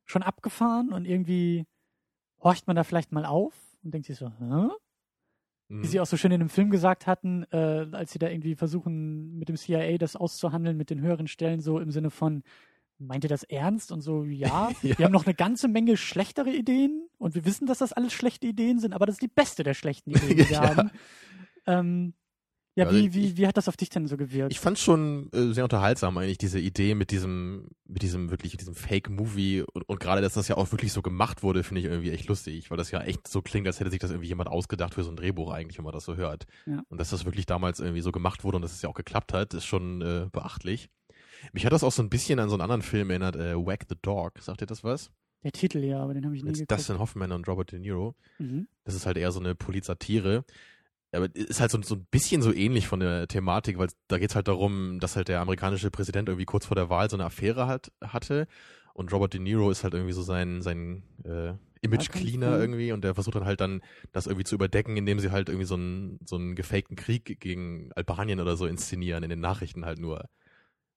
schon abgefahren und irgendwie horcht man da vielleicht mal auf und denkt sich so, hä? Mhm. Wie sie auch so schön in dem Film gesagt hatten, äh, als sie da irgendwie versuchen, mit dem CIA das auszuhandeln, mit den höheren Stellen, so im Sinne von, meint ihr das ernst? Und so, ja, (laughs) Ja. wir haben noch eine ganze Menge schlechtere Ideen und wir wissen, dass das alles schlechte Ideen sind, aber das ist die beste der schlechten Ideen, die wir (laughs) Ja. haben. Ähm, ja, Also wie, wie, wie hat das auf dich denn so gewirkt? Ich fand schon äh, sehr unterhaltsam eigentlich diese Idee mit diesem, mit diesem wirklich diesem Fake-Movie und, und gerade, dass das ja auch wirklich so gemacht wurde, finde ich irgendwie echt lustig, weil das ja echt so klingt, als hätte sich das irgendwie jemand ausgedacht für so ein Drehbuch eigentlich, wenn man das so hört. Ja. Und dass das wirklich damals irgendwie so gemacht wurde und dass es ja auch geklappt hat, ist schon äh, beachtlich. Mich hat das auch so ein bisschen an so einen anderen Film erinnert, äh, Wag the Dog. Sagt ihr das was? Der Titel ja, aber den habe ich nie Mit geguckt. Dustin Hoffman und Robert De Niro. Mhm. Das ist halt eher so eine Polizatire. Aber ist halt so, so ein bisschen so ähnlich von der Thematik, weil da geht's halt darum, dass halt der amerikanische Präsident irgendwie kurz vor der Wahl so eine Affäre hat, hatte und Robert De Niro ist halt irgendwie so sein, sein äh, Image-Cleaner irgendwie und der versucht dann halt dann das irgendwie zu überdecken, indem sie halt irgendwie so einen, so einen gefakten Krieg gegen Albanien oder so inszenieren, in den Nachrichten halt nur.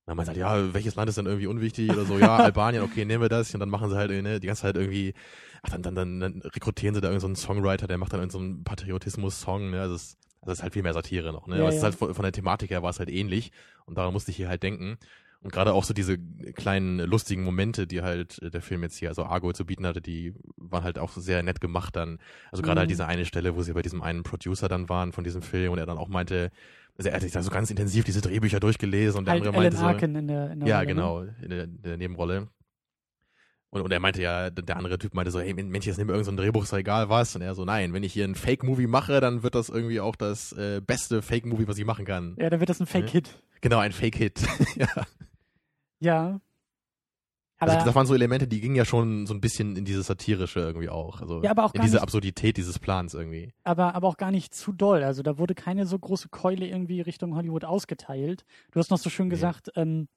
Dann meint halt, ja, welches Land ist denn irgendwie unwichtig oder so, ja, (laughs) Albanien, okay, nehmen wir das. Und dann machen sie halt ne, die ganze Zeit irgendwie, ach, dann, dann, dann, dann rekrutieren sie da irgendeinen so einen Songwriter, der macht dann irgendeinen so einen Patriotismus-Song, ne, also es, also es ist halt viel mehr Satire noch, ne, Ja, aber es ist ja. halt von, von der Thematik her war es halt ähnlich und daran musste ich hier halt denken. Und gerade auch so diese kleinen lustigen Momente, die halt äh, der Film jetzt hier, also Argo zu bieten hatte, die waren halt auch sehr nett gemacht dann. Also gerade Mhm. halt diese eine Stelle, wo sie bei diesem einen Producer dann waren von diesem Film und er dann auch meinte, also er hat sich da so ganz intensiv diese Drehbücher durchgelesen und der Halt andere Alan meinte so, Arkin in der, in der ja, Rolle, ne? genau, in der, in der Nebenrolle. Und, und er meinte ja, der andere Typ meinte so, hey Mensch, jetzt nimm irgendein so Drehbuch, ist doch egal was. Und er so, nein, wenn ich hier ein Fake-Movie mache, dann wird das irgendwie auch das äh, beste Fake-Movie, was ich machen kann. Ja, dann wird das ein Fake-Hit. Genau, ein Fake-Hit. (laughs) ja. Ja. Also Aber, das waren so Elemente, die gingen ja schon so ein bisschen in dieses Satirische irgendwie auch. Also Ja, aber auch in diese nicht- Absurdität dieses Plans irgendwie. aber, aber auch gar nicht zu doll. Also da wurde keine so große Keule irgendwie Richtung Hollywood ausgeteilt. Du hast noch so schön Nee. gesagt, ähm,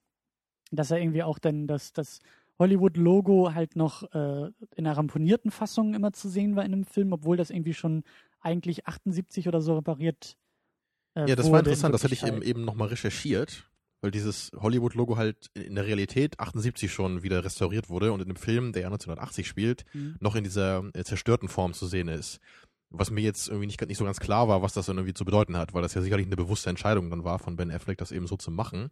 dass er irgendwie auch dann das, das Hollywood-Logo halt noch äh, in einer ramponierten Fassung immer zu sehen war in einem Film, obwohl das irgendwie schon eigentlich 78 oder so repariert äh, Ja, das war in interessant, das hätte ich eben, eben nochmal recherchiert, weil dieses Hollywood-Logo halt in der Realität 78 schon wieder restauriert wurde und in dem Film, der ja 1980 spielt, Mhm. noch in dieser äh, zerstörten Form zu sehen ist. Was mir jetzt irgendwie nicht, nicht so ganz klar war, was das dann irgendwie zu bedeuten hat, weil das ja sicherlich eine bewusste Entscheidung dann war von Ben Affleck, das eben so zu machen.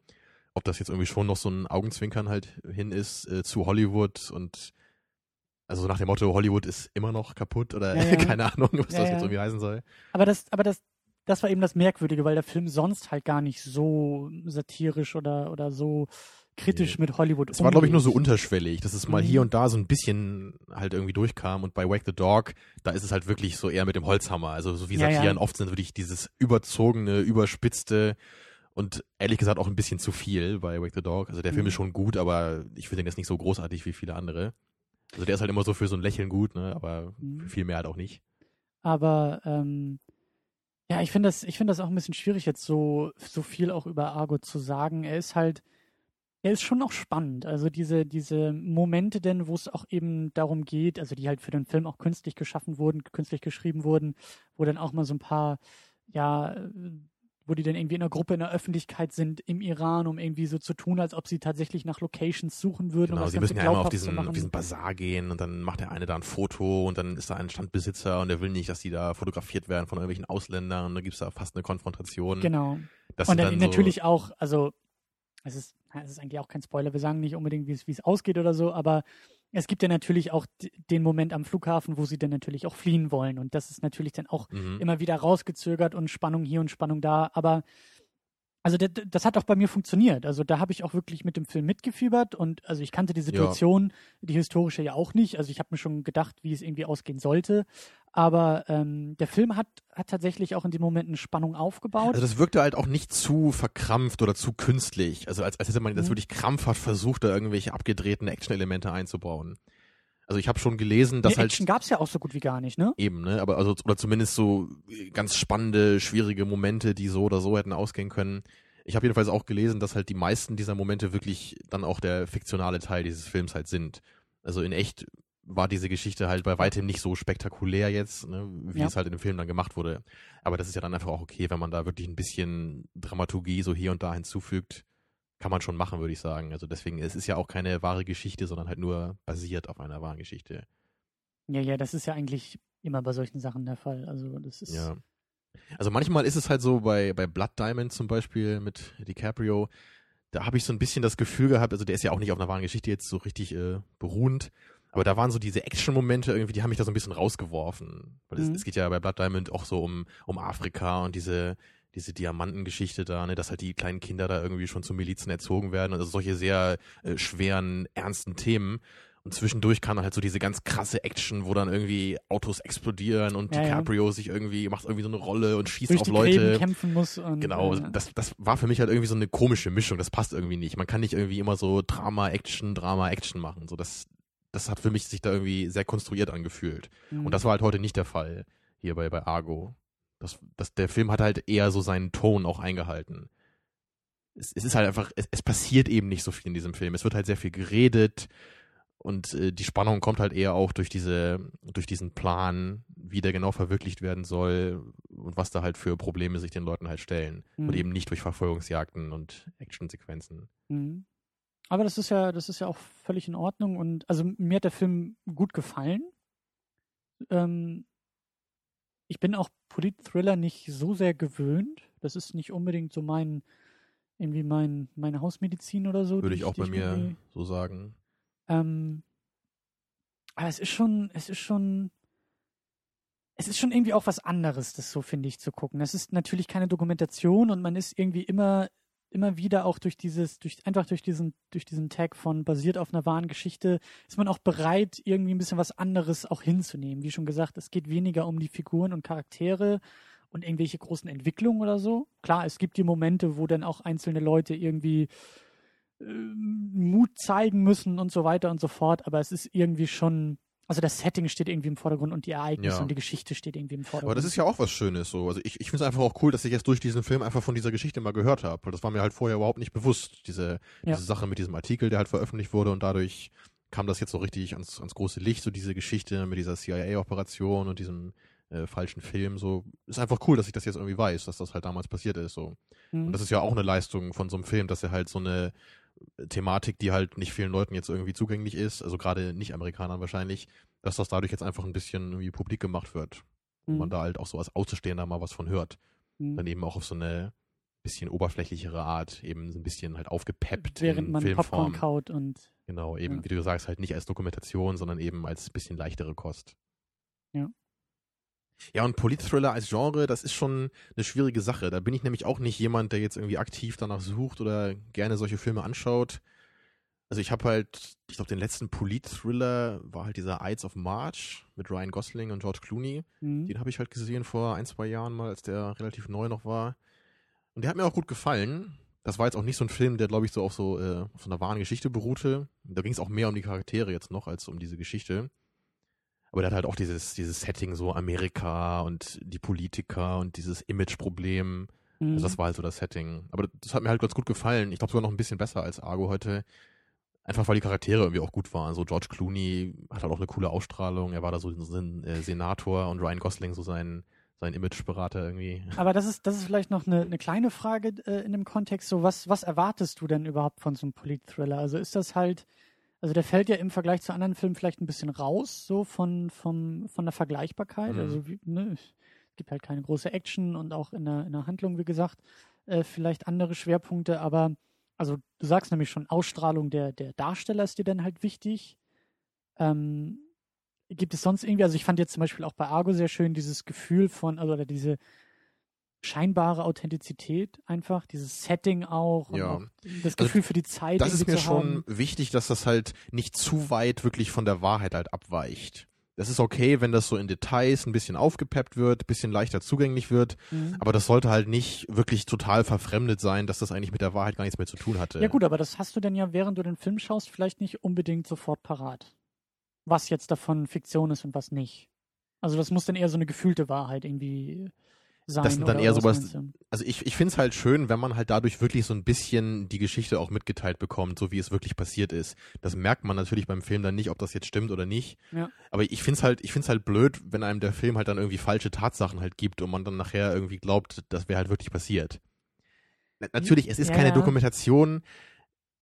Ob das jetzt irgendwie schon noch so ein Augenzwinkern halt hin ist äh, zu Hollywood und also so nach dem Motto, Hollywood ist immer noch kaputt oder Ja, ja. (laughs) keine Ahnung, was Ja, das jetzt irgendwie heißen soll. Aber das, aber das, das war eben das Merkwürdige, weil der Film sonst halt gar nicht so satirisch oder, oder so kritisch mit Hollywood Es war, glaube ich, nur so unterschwellig, dass es mal Mhm. hier und da so ein bisschen halt irgendwie durchkam. Und bei Wake the Dog, da ist es halt wirklich so eher mit dem Holzhammer. Also so wie Ja, ja. Satiren oft sind, wirklich dieses überzogene, überspitzte und ehrlich gesagt auch ein bisschen zu viel bei Wake the Dog. Also der Film Mhm. ist schon gut, aber ich finde den jetzt nicht so großartig wie viele andere. Also der ist halt immer so für so ein Lächeln gut, ne? aber Mhm. viel mehr halt auch nicht. Aber ähm, ja, ich finde das, ich finde das auch ein bisschen schwierig, jetzt so, so viel auch über Argo zu sagen. Er ist halt, er ist schon noch spannend. Also diese, diese Momente denn, wo es auch eben darum geht, also die halt für den Film auch künstlich geschaffen wurden, künstlich geschrieben wurden, wo dann auch mal so ein paar, ja, wo die dann irgendwie in einer Gruppe in der Öffentlichkeit sind im Iran, um irgendwie so zu tun, als ob sie tatsächlich nach Locations suchen würden, um Genau, das sie müssen ja immer auf diesen, auf diesen Bazar gehen und dann macht der eine da ein Foto und dann ist da ein Standbesitzer und der will nicht, dass die da fotografiert werden von irgendwelchen Ausländern und da gibt's da fast eine Konfrontation. Genau. Das Und dann, dann natürlich auch, also es ist, es ist eigentlich auch kein Spoiler, wir sagen nicht unbedingt, wie es wie es ausgeht oder so, aber es gibt ja natürlich auch den Moment am Flughafen, wo sie dann natürlich auch fliehen wollen. Und das ist natürlich dann auch mhm. immer wieder rausgezögert und Spannung hier und Spannung da. Aber also das, das hat auch bei mir funktioniert. Also da habe ich auch wirklich mit dem Film mitgefiebert und also ich kannte die Situation, die historische ja auch nicht. Also ich habe mir schon gedacht, wie es irgendwie ausgehen sollte. Aber ähm, der Film hat, hat tatsächlich auch in den Momenten Spannung aufgebaut. Also das wirkte halt auch nicht zu verkrampft oder zu künstlich. Also als, als hätte man das Mhm. wirklich krampfhaft versucht, da irgendwelche abgedrehten Action-Elemente einzubauen. Also ich habe schon gelesen, dass nee, halt Action gab es ja auch so gut wie gar nicht, ne? eben, ne, aber also oder zumindest so ganz spannende, schwierige Momente, die so oder so hätten ausgehen können. Ich habe jedenfalls auch gelesen, dass halt die meisten dieser Momente wirklich dann auch der fiktionale Teil dieses Films halt sind. Also in echt war diese Geschichte halt bei weitem nicht so spektakulär jetzt, ne, wie Ja. es halt in dem Film dann gemacht wurde. Aber das ist ja dann einfach auch okay, wenn man da wirklich ein bisschen Dramaturgie so hier und da hinzufügt. Kann man schon machen, würde ich sagen. Also deswegen, es ist ja auch keine wahre Geschichte, sondern halt nur basiert auf einer wahren Geschichte. Ja, ja, das ist ja eigentlich immer bei solchen Sachen der Fall. Also das ist Ja. Also manchmal ist es halt so bei, bei Blood Diamond zum Beispiel mit DiCaprio, da habe ich so ein bisschen das Gefühl gehabt, also der ist ja auch nicht auf einer wahren Geschichte jetzt so richtig äh, beruhend, aber da waren so diese Action-Momente irgendwie, die haben mich da so ein bisschen rausgeworfen. Weil es, Mhm. es geht ja bei Blood Diamond auch so um, um Afrika und diese, diese Diamantengeschichte da, ne, dass halt die kleinen Kinder da irgendwie schon zu Milizen erzogen werden. Also solche sehr äh, schweren, ernsten Themen. Und zwischendurch kam dann halt so diese ganz krasse Action, wo dann irgendwie Autos explodieren und Ja, ja. DiCaprio sich irgendwie, macht irgendwie so eine Rolle und schießt durch auf die Leute. Gräben kämpfen muss. Und, Genau, äh, das, das war für mich halt irgendwie so eine komische Mischung. Das passt irgendwie nicht. Man kann nicht irgendwie immer so Drama, Action, Drama, Action machen. So, das, das hat für mich sich da irgendwie sehr konstruiert angefühlt. mh. Und das war halt heute nicht der Fall hier bei, bei Argo. Das, das, der Film hat halt eher so seinen Ton auch eingehalten. Es, es ist halt einfach, es, es passiert eben nicht so viel in diesem Film. Es wird halt sehr viel geredet und äh, die Spannung kommt halt eher auch durch diese, durch diesen Plan, wie der genau verwirklicht werden soll und was da halt für Probleme sich den Leuten halt stellen. Mhm. Und eben nicht durch Verfolgungsjagden und Actionsequenzen. Mhm. Aber das ist ja, das ist ja auch völlig in Ordnung und also mir hat der Film gut gefallen. Ähm, ich bin auch Polit-Thriller nicht so sehr gewöhnt. Das ist nicht unbedingt so mein, irgendwie mein, meine Hausmedizin oder so. Würde ich auch bei mir so sagen. Ähm, aber es ist schon, es ist schon, es ist schon irgendwie auch was anderes, das so finde ich zu gucken. Das ist natürlich keine Dokumentation und man ist irgendwie immer immer wieder auch durch dieses, durch, einfach durch diesen, durch diesen Tag von basiert auf einer wahren Geschichte, ist man auch bereit, irgendwie ein bisschen was anderes auch hinzunehmen. Wie schon gesagt, es geht weniger um die Figuren und Charaktere und irgendwelche großen Entwicklungen oder so. Klar, es gibt die Momente, wo dann auch einzelne Leute irgendwie äh, Mut zeigen müssen und so weiter und so fort, aber es ist irgendwie schon also das Setting steht irgendwie im Vordergrund und die Ereignisse ja. und die Geschichte steht irgendwie im Vordergrund. Aber das ist ja auch was Schönes so. Also ich, ich finde es einfach auch cool, dass ich jetzt durch diesen Film einfach von dieser Geschichte mal gehört habe. Weil das war mir halt vorher überhaupt nicht bewusst, diese, ja. diese Sache mit diesem Artikel, der halt veröffentlicht wurde und dadurch kam das jetzt so richtig ans, ans große Licht, so diese Geschichte mit dieser CIA-Operation und diesem äh, falschen Film. So ist einfach cool, dass ich das jetzt irgendwie weiß, dass das halt damals passiert ist. So. Mhm. Und das ist ja auch eine Leistung von so einem Film, dass er halt so eine Thematik, die halt nicht vielen Leuten jetzt irgendwie zugänglich ist, also gerade Nicht-Amerikanern wahrscheinlich, dass das dadurch jetzt einfach ein bisschen irgendwie publik gemacht wird. Mhm. Und man da halt auch so als Außenstehender mal was von hört. Mhm. Dann eben auch auf so eine bisschen oberflächlichere Art, eben so ein bisschen halt aufgepeppt. Während man Filmform. Popcorn kaut und. Genau, eben, ja. wie du sagst, halt nicht als Dokumentation, sondern eben als bisschen leichtere Kost. Ja. Ja, und Politthriller als Genre, das ist schon eine schwierige Sache. Da bin ich nämlich auch nicht jemand, der jetzt irgendwie aktiv danach sucht oder gerne solche Filme anschaut. Also ich habe halt, ich glaube, den letzten Polit-Thriller war halt dieser Ides of March mit Ryan Gosling und George Clooney. Mhm. Den habe ich halt gesehen vor ein, zwei Jahren mal, als der relativ neu noch war. Und der hat mir auch gut gefallen. Das war jetzt auch nicht so ein Film, der, glaube ich, so auf so, äh, auf so einer wahren Geschichte beruhte. Da ging es auch mehr um die Charaktere jetzt noch als um diese Geschichte. Aber der hat halt auch dieses, dieses Setting, so Amerika und die Politiker und dieses Image-Problem. Mhm. Also das war halt so das Setting. Aber das hat mir halt ganz gut gefallen. Ich glaube sogar noch ein bisschen besser als Argo heute. Einfach weil die Charaktere irgendwie auch gut waren. So George Clooney hat halt auch eine coole Ausstrahlung. Er war da so ein äh, Senator und Ryan Gosling so sein, sein Imageberater irgendwie. Aber das ist, das ist vielleicht noch eine, eine kleine Frage äh, in dem Kontext. So, was, was erwartest du denn überhaupt von so einem Polit-Thriller? Also ist das halt, also der fällt ja im Vergleich zu anderen Filmen vielleicht ein bisschen raus, so von, vom, von der Vergleichbarkeit. Mhm. Also wie, ne, es gibt halt keine große Action und auch in der, in der Handlung, wie gesagt, äh, vielleicht andere Schwerpunkte, aber also du sagst nämlich schon, Ausstrahlung der, der Darsteller ist dir dann halt wichtig. Ähm, gibt es sonst irgendwie, also ich fand jetzt zum Beispiel auch bei Argo sehr schön dieses Gefühl von, also oder diese scheinbare Authentizität einfach, dieses Setting auch, ja. auch das Gefühl also, für die Zeit. Das ist mir schon wichtig, dass das halt nicht zu weit wirklich von der Wahrheit halt abweicht. Das ist okay, wenn das so in Details ein bisschen aufgepeppt wird, ein bisschen leichter zugänglich wird, mhm. aber das sollte halt nicht wirklich total verfremdet sein, dass das eigentlich mit der Wahrheit gar nichts mehr zu tun hatte. Ja gut, aber das hast du denn ja, während du den Film schaust, vielleicht nicht unbedingt sofort parat. Was jetzt davon Fiktion ist und was nicht. Also das muss dann eher so eine gefühlte Wahrheit irgendwie sein. Das sind dann eher sowas. Also ich, ich finde es halt schön, wenn man halt dadurch wirklich so ein bisschen die Geschichte auch mitgeteilt bekommt, so wie es wirklich passiert ist. Das merkt man natürlich beim Film dann nicht, ob das jetzt stimmt oder nicht. Ja. Aber ich finde es halt, ich finde halt blöd, wenn einem der Film halt dann irgendwie falsche Tatsachen halt gibt und man dann nachher irgendwie glaubt, das wäre halt wirklich passiert. Natürlich, es ist ja. keine Dokumentation,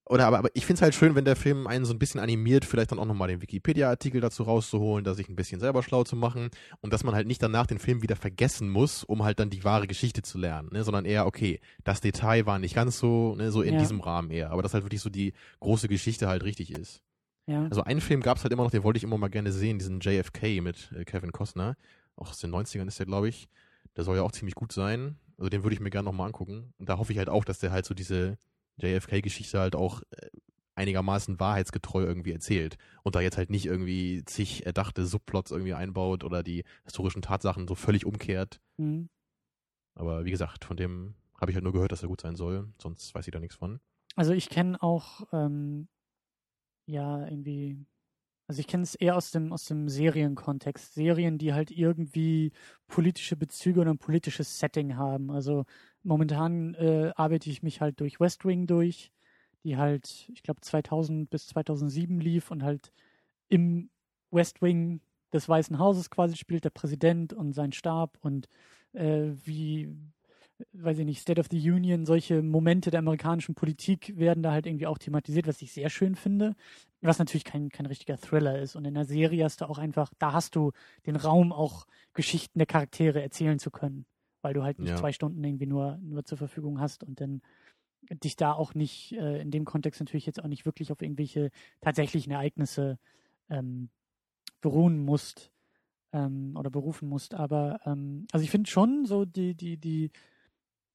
oder aber, aber ich finde es halt schön, wenn der Film einen so ein bisschen animiert, vielleicht dann auch nochmal den Wikipedia-Artikel dazu rauszuholen, da sich ein bisschen selber schlau zu machen und dass man halt nicht danach den Film wieder vergessen muss, um halt dann die wahre Geschichte zu lernen, ne? sondern eher, okay, das Detail war nicht ganz so, ne, so in ja. diesem Rahmen eher, aber dass halt wirklich so die große Geschichte halt richtig ist. Ja. Also einen Film gab es halt immer noch, den wollte ich immer mal gerne sehen, diesen JFK mit äh, Kevin Costner, auch aus den 90ern ist der, glaube ich. Der soll ja auch ziemlich gut sein. Also den würde ich mir gerne nochmal angucken. Und da hoffe ich halt auch, dass der halt so diese JFK-Geschichte halt auch äh, einigermaßen wahrheitsgetreu irgendwie erzählt und da jetzt halt nicht irgendwie zig erdachte Subplots irgendwie einbaut oder die historischen Tatsachen so völlig umkehrt. Mhm. Aber wie gesagt, von dem habe ich halt nur gehört, dass er gut sein soll, sonst weiß ich da nichts von. Also ich kenne auch ähm, ja irgendwie, also ich kenne es eher aus dem aus dem Serienkontext, Serien, die halt irgendwie politische Bezüge oder ein politisches Setting haben. Also momentan äh, arbeite ich mich halt durch West Wing durch, die halt, ich glaube, 2000 bis 2007 lief und halt im West Wing des Weißen Hauses quasi spielt der Präsident und sein Stab und äh, wie, weiß ich nicht, State of the Union, solche Momente der amerikanischen Politik werden da halt irgendwie auch thematisiert, was ich sehr schön finde. Was natürlich kein, kein richtiger Thriller ist. Und in der Serie hast du auch einfach, da hast du den Raum, auch Geschichten der Charaktere erzählen zu können weil du halt nicht ja. zwei Stunden irgendwie nur, nur zur Verfügung hast und dann dich da auch nicht, äh, in dem Kontext natürlich jetzt auch nicht wirklich auf irgendwelche tatsächlichen Ereignisse ähm, beruhen musst ähm, oder berufen musst. Aber ähm, also ich finde schon so die, die, die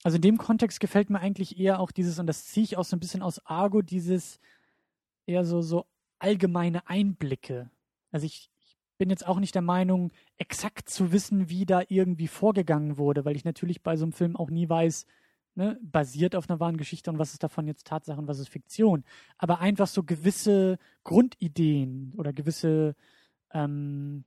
also in dem Kontext gefällt mir eigentlich eher auch dieses, und das ziehe ich auch so ein bisschen aus Argo, dieses eher so, so allgemeine Einblicke. Also ich, ich bin jetzt auch nicht der Meinung, exakt zu wissen, wie da irgendwie vorgegangen wurde, weil ich natürlich bei so einem Film auch nie weiß, ne, basiert auf einer wahren Geschichte und was ist davon jetzt Tatsache und was ist Fiktion. Aber einfach so gewisse Grundideen oder gewisse ähm,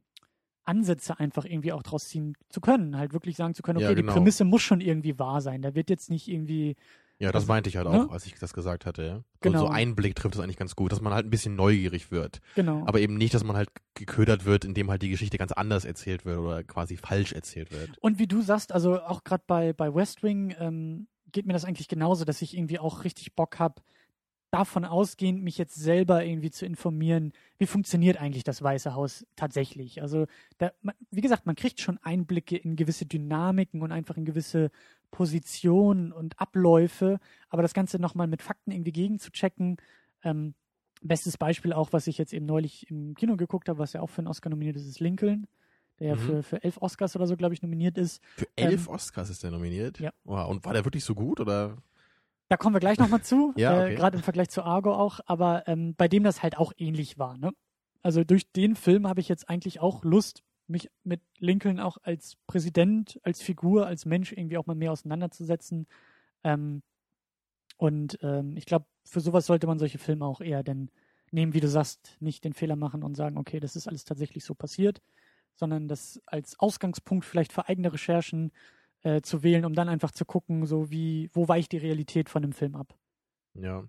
Ansätze einfach irgendwie auch draus ziehen zu können. Halt wirklich sagen zu können, okay, Ja, genau. die Prämisse muss schon irgendwie wahr sein. Da wird jetzt nicht irgendwie, Ja, das Also, meinte ich halt ne? auch, als ich das gesagt hatte. Ja? So, Genau. so Einblick trifft es eigentlich ganz gut, dass man halt ein bisschen neugierig wird. genau. Aber eben nicht, dass man halt geködert wird, indem halt die Geschichte ganz anders erzählt wird oder quasi falsch erzählt wird. Und wie du sagst, also auch gerade bei, bei West Wing ähm, geht mir das eigentlich genauso, dass ich irgendwie auch richtig Bock habe, davon ausgehend mich jetzt selber irgendwie zu informieren, wie funktioniert eigentlich das Weiße Haus tatsächlich. Also da, wie gesagt, man kriegt schon Einblicke in gewisse Dynamiken und einfach in gewisse Positionen und Abläufe, aber das Ganze nochmal mit Fakten irgendwie gegenzuchecken. Ähm, bestes Beispiel auch, was ich jetzt eben neulich im Kino geguckt habe, was ja auch für einen Oscar nominiert ist, ist Lincoln, der ja Mhm. für, für elf Oscars oder so, glaube ich, nominiert ist. Für elf Oscars ist der nominiert? Ähm, ja. Wow. Und war der wirklich so gut oder? Da kommen wir gleich nochmal zu, (laughs) Ja, äh, okay. gerade im Vergleich zu Argo auch, aber ähm, bei dem das halt auch ähnlich war. Ne? Also durch den Film habe ich jetzt eigentlich auch Lust, mich mit Lincoln auch als Präsident, als Figur, als Mensch irgendwie auch mal mehr auseinanderzusetzen. Ähm, und ähm, ich glaube, für sowas sollte man solche Filme auch eher denn nehmen, wie du sagst, nicht den Fehler machen und sagen, okay, das ist alles tatsächlich so passiert, sondern das als Ausgangspunkt vielleicht für eigene Recherchen äh, zu wählen, um dann einfach zu gucken, so wie, wo weicht die Realität von dem Film ab. Ja.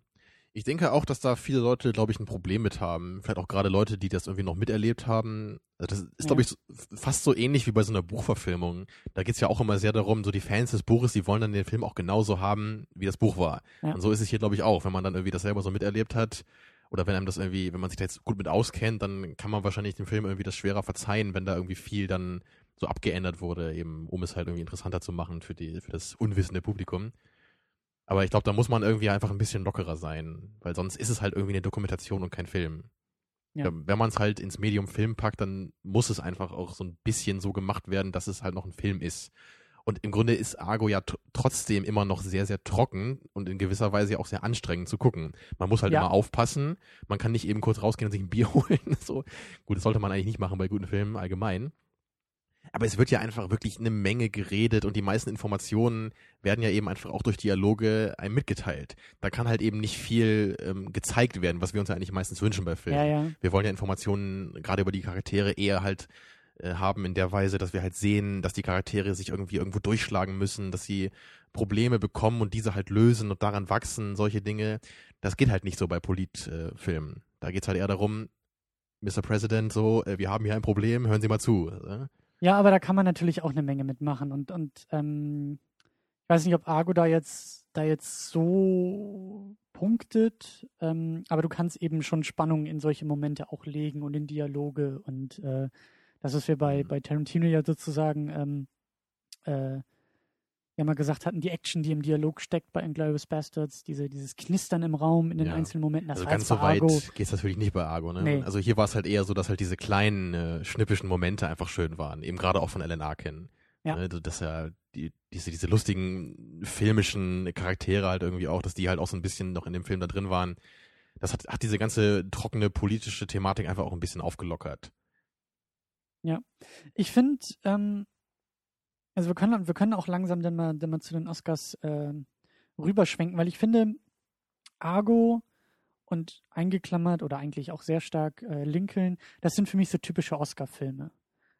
Ich denke auch, dass da viele Leute, glaube ich, ein Problem mit haben. Vielleicht auch gerade Leute, die das irgendwie noch miterlebt haben. Also das ist, glaube ich, so- fast so ähnlich wie bei so einer Buchverfilmung. Da geht's ja auch immer sehr darum, so die Fans des Buches, die wollen dann den Film auch genauso haben, wie das Buch war. Ja. Und so ist es hier, glaube ich, auch. Wenn man dann irgendwie das selber so miterlebt hat, oder wenn einem das irgendwie, wenn man sich da jetzt gut mit auskennt, dann kann man wahrscheinlich dem Film irgendwie das schwerer verzeihen, wenn da irgendwie viel dann so abgeändert wurde, eben um es halt irgendwie interessanter zu machen für die, für das unwissende Publikum. Aber ich glaube, da muss man irgendwie einfach ein bisschen lockerer sein, weil sonst ist es halt irgendwie eine Dokumentation und kein Film. Ja. Ja, Wenn man es halt ins Medium Film packt, dann muss es einfach auch so ein bisschen so gemacht werden, dass es halt noch ein Film ist. Und im Grunde ist Argo ja trotzdem immer noch sehr, sehr trocken und in gewisser Weise auch sehr anstrengend zu gucken. Man muss halt Ja. immer aufpassen. Man kann nicht eben kurz rausgehen und sich ein Bier (laughs) holen. so. Gut, das sollte man eigentlich nicht machen bei guten Filmen allgemein. Aber es wird ja einfach wirklich eine Menge geredet und die meisten Informationen werden ja eben einfach auch durch Dialoge einem mitgeteilt. Da kann halt eben nicht viel ähm, gezeigt werden, was wir uns ja eigentlich meistens wünschen bei Filmen. Ja, ja. Wir wollen ja Informationen gerade über die Charaktere eher halt äh, haben in der Weise, dass wir halt sehen, dass die Charaktere sich irgendwie irgendwo durchschlagen müssen, dass sie Probleme bekommen und diese halt lösen und daran wachsen, solche Dinge. Das geht halt nicht so bei Politfilmen. Äh, da geht's halt eher darum, Mr. President, so, äh, wir haben hier ein Problem, hören Sie mal zu. Äh? Ja, aber da kann man natürlich auch eine Menge mitmachen und, und ähm, ich weiß nicht, ob Argo da jetzt, da jetzt so punktet, ähm, aber du kannst eben schon Spannung in solche Momente auch legen und in Dialoge und äh, das, was wir bei, Mhm. bei Tarantino ja sozusagen ähm, äh, ja mal gesagt hatten, die Action, die im Dialog steckt bei Inglourious Bastards, diese, dieses Knistern im Raum in den Ja. einzelnen Momenten, das also ganz so weit Argo, geht's natürlich nicht bei Argo, ne? Nee. Also hier war es halt eher so, dass halt diese kleinen, äh, schnippischen Momente einfach schön waren. Eben gerade auch von Alan Arkin. Ja. Ne? Dass er die, diese, diese lustigen filmischen Charaktere halt irgendwie auch, dass die halt auch so ein bisschen noch in dem Film da drin waren. Das hat, hat diese ganze trockene politische Thematik einfach auch ein bisschen aufgelockert. Ich finde, ähm, also wir können, wir können auch langsam dann mal, dann mal zu den Oscars ähm, rüberschwenken, weil ich finde, Argo und eingeklammert oder eigentlich auch sehr stark äh, Lincoln, das sind für mich so typische Oscar-Filme.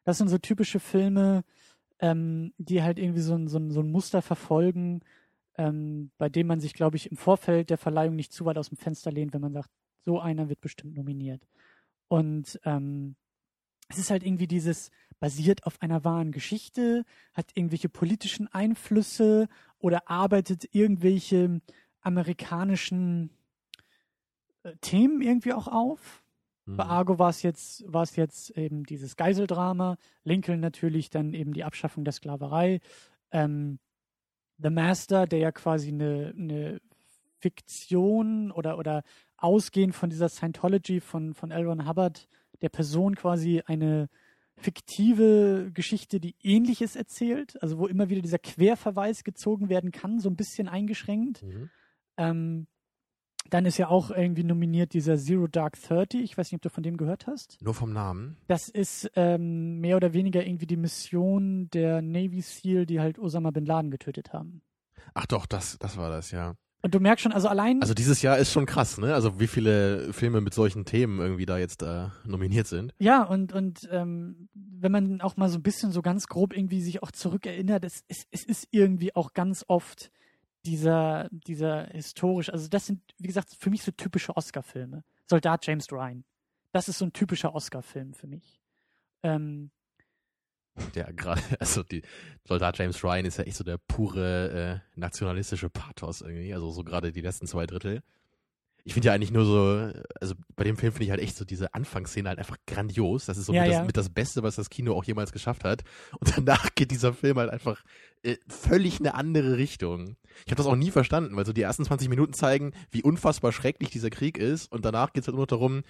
Das sind so typische Filme, ähm, die halt irgendwie so ein, so ein, so ein Muster verfolgen, ähm, bei dem man sich, glaube ich, im Vorfeld der Verleihung nicht zu weit aus dem Fenster lehnt, wenn man sagt, so einer wird bestimmt nominiert. Und ähm, es ist halt irgendwie dieses basiert auf einer wahren Geschichte, hat irgendwelche politischen Einflüsse oder arbeitet irgendwelche amerikanischen äh, Themen irgendwie auch auf. Bei Mhm. Argo war es jetzt, war es jetzt eben dieses Geiseldrama, Lincoln natürlich dann eben die Abschaffung der Sklaverei, ähm, The Master, der ja quasi eine, eine Fiktion oder, oder ausgehend von dieser Scientology von, von L. Ron Hubbard, der Person quasi eine fiktive Geschichte, die ähnliches erzählt, also wo immer wieder dieser Querverweis gezogen werden kann, so ein bisschen eingeschränkt. Mhm. Ähm, dann ist ja auch irgendwie nominiert dieser Zero Dark Thirty. Ich weiß nicht, ob du von dem gehört hast. Nur vom Namen. Das ist ähm, mehr oder weniger irgendwie die Mission der Navy SEAL, die halt Osama Bin Laden getötet haben. Ach doch, das, das war das, ja. Und du merkst schon, also allein. Also dieses Jahr ist schon krass, ne? Also wie viele Filme mit solchen Themen irgendwie da jetzt äh, nominiert sind. Ja, und, und ähm, wenn man auch mal so ein bisschen so ganz grob irgendwie sich auch zurückerinnert, es, es, es ist irgendwie auch ganz oft dieser, dieser historisch, also das sind, wie gesagt, für mich so typische Oscar-Filme. Soldat James Ryan. Das ist so ein typischer Oscar-Film für mich. Ähm, Ja, gerade, (laughs) also die Soldat James Ryan ist ja echt so der pure äh, nationalistische Pathos irgendwie, also so gerade die letzten zwei Drittel. Ich finde ja eigentlich nur so, also bei dem Film finde ich halt echt so diese Anfangsszene halt einfach grandios. Das ist so Ja, mit, ja. Das, mit das Beste, was das Kino auch jemals geschafft hat. Und (laughs) danach geht dieser Film halt einfach äh, völlig eine andere Richtung. Ich habe das auch nie verstanden, weil so die ersten 20 Minuten zeigen, wie unfassbar schrecklich dieser Krieg ist. Und danach geht es halt nur darum,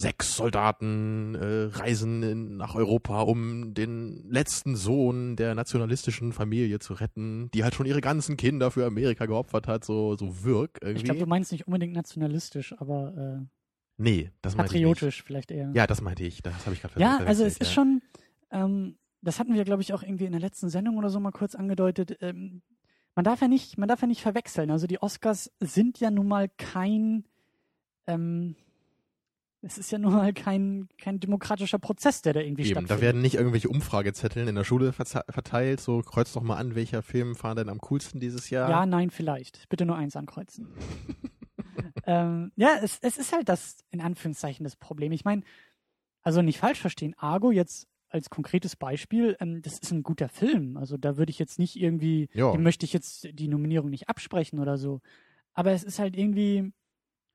sechs Soldaten äh, reisen in, nach Europa, um den letzten Sohn der nationalistischen Familie zu retten, die halt schon ihre ganzen Kinder für Amerika geopfert hat, so, so wirk irgendwie. ich glaube, du meinst nicht unbedingt nationalistisch, aber nee, das äh, meinte ich patriotisch vielleicht eher. Ja, das meinte ich. Das habe ich gerade Ja, verwechselt, also es ist ja. schon, ähm, das hatten wir, glaube ich, auch irgendwie in der letzten Sendung oder so mal kurz angedeutet. Ähm, man darf ja nicht, man darf ja nicht verwechseln. Also die Oscars sind ja nun mal kein, ähm, es ist ja nun mal kein, kein demokratischer Prozess, der da irgendwie Eben, stattfindet. da werden nicht irgendwelche Umfragezetteln in der Schule verteilt, so kreuzt doch mal an, welcher Film war denn am coolsten dieses Jahr. Ja, nein, vielleicht. Bitte nur eins ankreuzen. (laughs) ähm, ja, es, es ist halt das, in Anführungszeichen, das Problem. Ich meine, also nicht falsch verstehen, Argo jetzt als konkretes Beispiel, ähm, das ist ein guter Film. Also da würde ich jetzt nicht irgendwie, dem möchte ich jetzt die Nominierung nicht absprechen oder so. Aber es ist halt irgendwie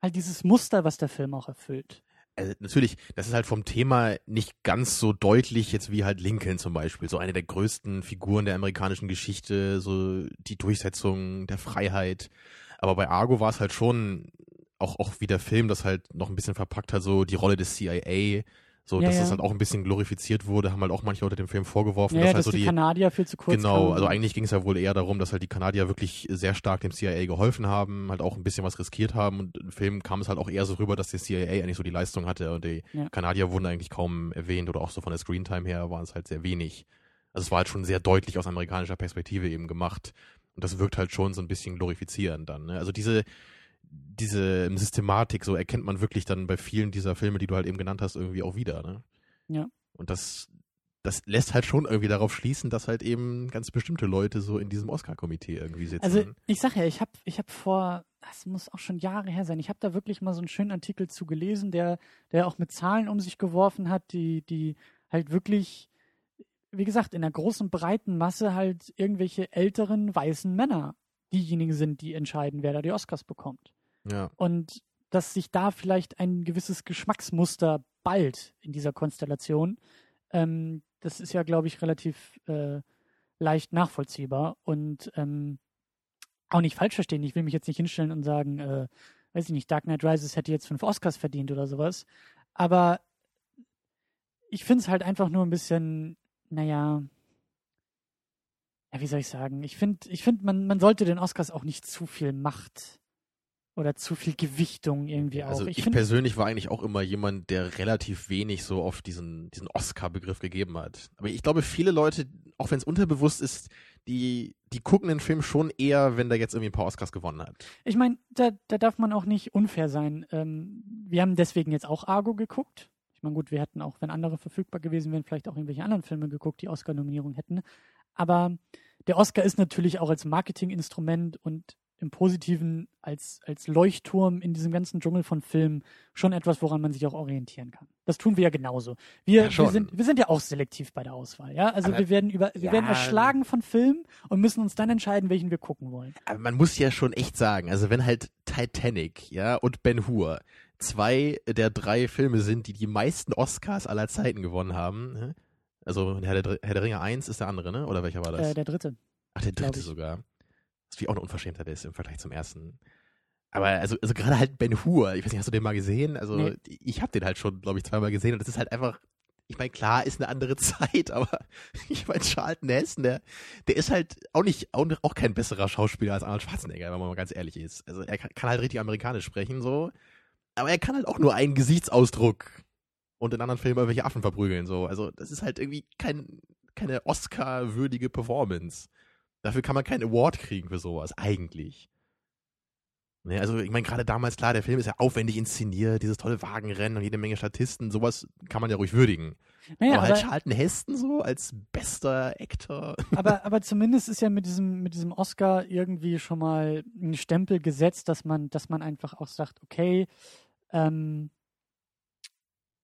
halt dieses Muster, was der Film auch erfüllt. Also natürlich, das ist halt vom Thema nicht ganz so deutlich jetzt wie halt Lincoln zum Beispiel, so eine der größten Figuren der amerikanischen Geschichte, so die Durchsetzung der Freiheit. Aber bei Argo war es halt schon auch auch wie der Film das halt noch ein bisschen verpackt hat, so die Rolle des CIA, so Ja, dass ja. das halt auch ein bisschen glorifiziert wurde, haben halt auch manche Leute dem Film vorgeworfen, Ja, dass halt dass so die, die Kanadier viel zu kurz Genau, kamen. also eigentlich ging es ja wohl eher darum, dass halt die Kanadier wirklich sehr stark dem CIA geholfen haben, halt auch ein bisschen was riskiert haben und im Film kam es halt auch eher so rüber, dass der CIA eigentlich so die Leistung hatte und die. Kanadier wurden eigentlich kaum erwähnt oder auch so von der Screentime her waren es halt sehr wenig. Also es war halt schon sehr deutlich aus amerikanischer Perspektive eben gemacht und das wirkt halt schon so ein bisschen glorifizierend dann. Ne? Also diese diese Systematik, so erkennt man wirklich dann bei vielen dieser Filme, die du halt eben genannt hast, irgendwie auch wieder. Ne? Ja. Und das, das lässt halt schon irgendwie darauf schließen, dass halt eben ganz bestimmte Leute so in diesem Oscar-Komitee irgendwie sitzen. Also ich sag ja, ich habe ich hab vor, das muss auch schon Jahre her sein, ich habe da wirklich mal so einen schönen Artikel zu gelesen, der, der auch mit Zahlen um sich geworfen hat, die, die halt wirklich, wie gesagt, in der großen breiten Masse halt irgendwelche älteren weißen Männer diejenigen sind, die entscheiden, wer da die Oscars bekommt. Ja. Und dass sich da vielleicht ein gewisses Geschmacksmuster bald in dieser Konstellation, ähm, das ist ja, glaube ich, relativ äh, leicht nachvollziehbar. Und ähm, auch nicht falsch verstehen, ich will mich jetzt nicht hinstellen und sagen, äh, weiß ich nicht, Dark Knight Rises hätte jetzt fünf Oscars verdient oder sowas. Aber ich finde es halt einfach nur ein bisschen, naja, ja, wie soll ich sagen? Ich finde, ich find, man, man sollte den Oscars auch nicht zu viel Macht oder zu viel Gewichtung irgendwie auch. Also ich, find- persönlich war eigentlich auch immer jemand, der relativ wenig so oft diesen, diesen Oscar-Begriff gegeben hat. Aber ich glaube, viele Leute, auch wenn es unterbewusst ist, die, die gucken den Film schon eher, wenn der jetzt irgendwie ein paar Oscars gewonnen hat. Ich meine, da, da darf man auch nicht unfair sein. Ähm, wir haben deswegen jetzt auch Argo geguckt. Ich meine, gut, wir hätten auch, wenn andere verfügbar gewesen wären, vielleicht auch irgendwelche anderen Filme geguckt, die Oscar-Nominierung hätten. Aber der Oscar ist natürlich auch als Marketinginstrument und im Positiven als, als Leuchtturm in diesem ganzen Dschungel von Filmen schon etwas, woran man sich auch orientieren kann. Das tun wir ja genauso. Wir, Ja, wir, sind, wir sind ja auch selektiv bei der Auswahl, ja. Also Aber- wir werden über, wir ja. werden erschlagen von Filmen und müssen uns dann entscheiden, welchen wir gucken wollen. Aber man muss ja schon echt sagen, also wenn halt Titanic, ja, und Ben Hur zwei der drei Filme sind, die die meisten Oscars aller Zeiten gewonnen haben, ne? also Herr der, Herr der Ringe 1 ist der andere, ne? Oder welcher war das? Äh, der dritte. Ach, der dritte sogar. Was wie auch eine Unverschämtheit ist im Vergleich zum ersten. Aber also, also gerade halt Ben Hur, ich weiß nicht, hast du den mal gesehen? Also Nee. ich habe den halt schon, glaube ich, zweimal gesehen und das ist halt einfach ich meine, klar, ist eine andere (laughs) Zeit, aber (laughs) ich meine, Charlton Heston, der, der ist halt auch nicht, auch, kein besserer Schauspieler als Arnold Schwarzenegger, wenn man mal ganz ehrlich ist. Also er kann, kann halt richtig amerikanisch sprechen, so. Aber er kann halt auch nur einen Gesichtsausdruck und in anderen Filmen irgendwelche Affen verprügeln, so. Also das ist halt irgendwie kein, keine Oscar-würdige Performance. Dafür kann man keinen Award kriegen für sowas, eigentlich. Ne, also ich meine, gerade damals, klar, der Film ist ja aufwendig inszeniert, dieses tolle Wagenrennen und jede Menge Statisten, sowas kann man ja ruhig würdigen. Naja, aber, aber halt Charlton Heston so als bester Actor. (laughs) Aber, aber zumindest ist ja mit diesem, mit diesem Oscar irgendwie schon mal ein Stempel gesetzt, dass man, dass man einfach auch sagt, okay, ähm,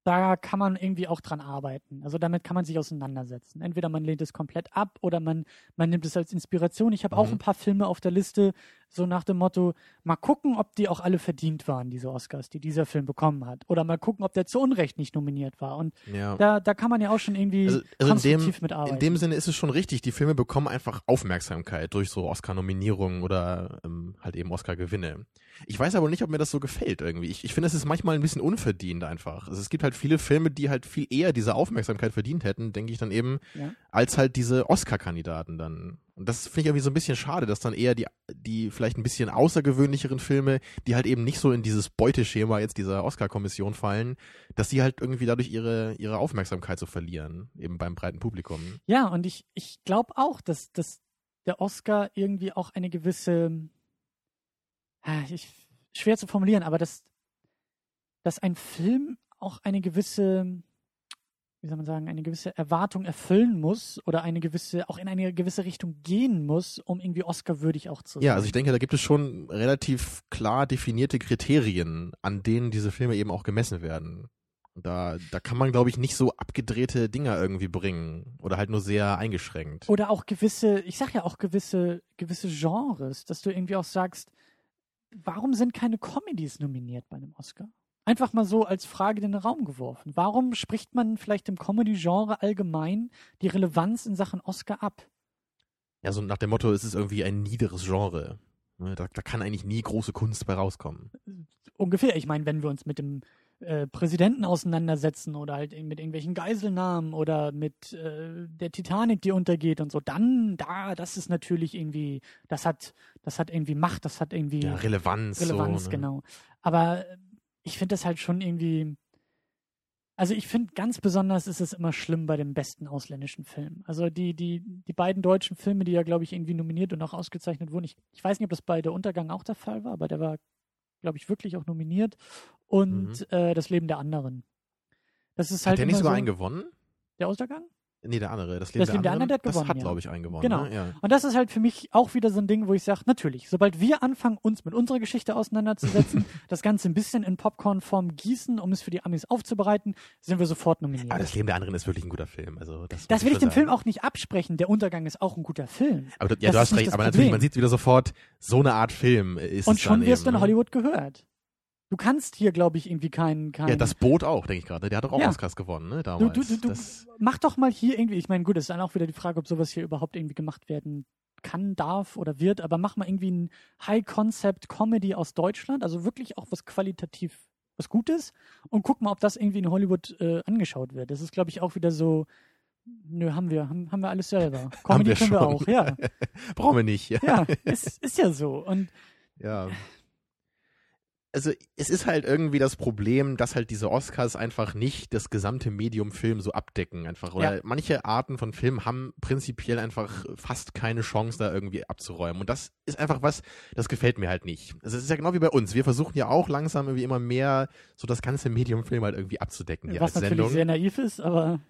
da kann man irgendwie auch dran arbeiten. Also damit kann man sich auseinandersetzen. Entweder man lehnt es komplett ab oder man, man nimmt es als Inspiration. Ich habe mhm. auch ein paar Filme auf der Liste, so nach dem Motto, mal gucken, ob die auch alle verdient waren, diese Oscars, die dieser Film bekommen hat. Oder mal gucken, ob der zu Unrecht nicht nominiert war. Und ja. da, da kann man ja auch schon irgendwie also, also konstruktiv dem, mitarbeiten. In dem Sinne ist es schon richtig, die Filme bekommen einfach Aufmerksamkeit durch so Oscar-Nominierungen oder ähm, halt eben Oscar-Gewinne. Ich weiß aber nicht, ob mir das so gefällt irgendwie. Ich, ich finde, es ist manchmal ein bisschen unverdient einfach. Also es gibt halt viele Filme, die halt viel eher diese Aufmerksamkeit verdient hätten, denke ich dann eben, ja. Als halt diese Oscar-Kandidaten dann. Und das finde ich irgendwie so ein bisschen schade, dass dann eher die, die vielleicht ein bisschen außergewöhnlicheren Filme, die halt eben nicht so in dieses Beuteschema jetzt dieser Oscar-Kommission fallen, dass die halt irgendwie dadurch ihre, ihre Aufmerksamkeit so verlieren, eben beim breiten Publikum. Ja, und ich, ich glaube auch, dass, dass der Oscar irgendwie auch eine gewisse, ah, ich, schwer zu formulieren, aber dass, dass ein Film auch eine gewisse wie soll man sagen, eine gewisse Erwartung erfüllen muss oder eine gewisse, auch in eine gewisse Richtung gehen muss, um irgendwie Oscar-würdig auch zu sein. Ja, also ich denke, da gibt es schon relativ klar definierte Kriterien, an denen diese Filme eben auch gemessen werden. Da, da kann man, glaube ich, nicht so abgedrehte Dinger irgendwie bringen oder halt nur sehr eingeschränkt. Oder auch gewisse, ich sag ja auch gewisse, gewisse Genres, dass du irgendwie auch sagst, warum sind keine Comedies nominiert bei einem Oscar? Einfach mal so als Frage in den Raum geworfen. Warum spricht man vielleicht im Comedy-Genre allgemein die Relevanz in Sachen Oscar ab? Ja, so nach dem Motto, es ist irgendwie ein niederes Genre. Ne, da, da kann eigentlich nie große Kunst bei rauskommen. Ungefähr. Ich meine, wenn wir uns mit dem äh, Präsidenten auseinandersetzen oder halt mit irgendwelchen Geiselnahmen oder mit äh, der Titanic, die untergeht und so, dann da, das ist natürlich irgendwie, das hat, das hat irgendwie Macht, das hat irgendwie ja, Relevanz. Relevanz, so, ne? genau. Aber ich finde das halt schon irgendwie. Also ich finde ganz besonders ist es immer schlimm bei den besten ausländischen Filmen. Also die, die, die beiden deutschen Filme, die ja, glaube ich, irgendwie nominiert und auch ausgezeichnet wurden. Ich, ich weiß nicht, ob das bei Der Untergang auch der Fall war, aber der war, glaube ich, wirklich auch nominiert. Und mhm. äh, Das Leben der anderen. Das ist halt. Hat der nicht sogar so, einen gewonnen? Der Untergang? Nee, der andere. Das Leben, das Leben der, anderen, der hat gewonnen. Das hat, ja. glaube ich, einen gewonnen. Genau. Ne? Ja. Und das ist halt für mich auch wieder so ein Ding, wo ich sage, natürlich, sobald wir anfangen, uns mit unserer Geschichte auseinanderzusetzen, (laughs) das Ganze ein bisschen in Popcorn-Form gießen, um es für die Amis aufzubereiten, sind wir sofort nominiert. Aber das Leben der anderen ist wirklich ein guter Film. Also das, das will ich dem sagen. Film auch nicht absprechen. Der Untergang ist auch ein guter Film. Aber ja, das du hast recht. Aber natürlich, man sieht wieder sofort, so eine Art Film ist Und schon wirst du in ne? Hollywood gehört. Du kannst hier, glaube ich, irgendwie keinen. Kein ja, das Boot auch, denke ich gerade. Der hat doch auch ja. Oscars gewonnen, ne? Damals. Du, du, du, du mach doch mal hier irgendwie. Ich meine, gut, es ist dann auch wieder die Frage, ob sowas hier überhaupt irgendwie gemacht werden kann, darf oder wird. Aber mach mal irgendwie ein High-Concept-Comedy aus Deutschland, also wirklich auch was qualitativ was Gutes und guck mal, ob das irgendwie in Hollywood äh, angeschaut wird. Das ist, glaube ich, auch wieder so. Nö, haben wir, haben, haben wir alles selber. (laughs) Comedy wir können schon. wir auch, ja. (laughs) Brauchen wir nicht, ja. Ja, (laughs) ist, ist ja so. Und ja also es ist halt irgendwie das Problem, dass halt diese Oscars einfach nicht das gesamte Medium Film so abdecken einfach. Oder ja. manche Arten von Film haben prinzipiell einfach fast keine Chance, da irgendwie abzuräumen. Und das ist einfach was, das gefällt mir halt nicht. Also es ist ja genau wie bei uns. Wir versuchen ja auch langsam irgendwie immer mehr so das ganze Medium Film halt irgendwie abzudecken was als natürlich Sendung. sehr naiv ist, aber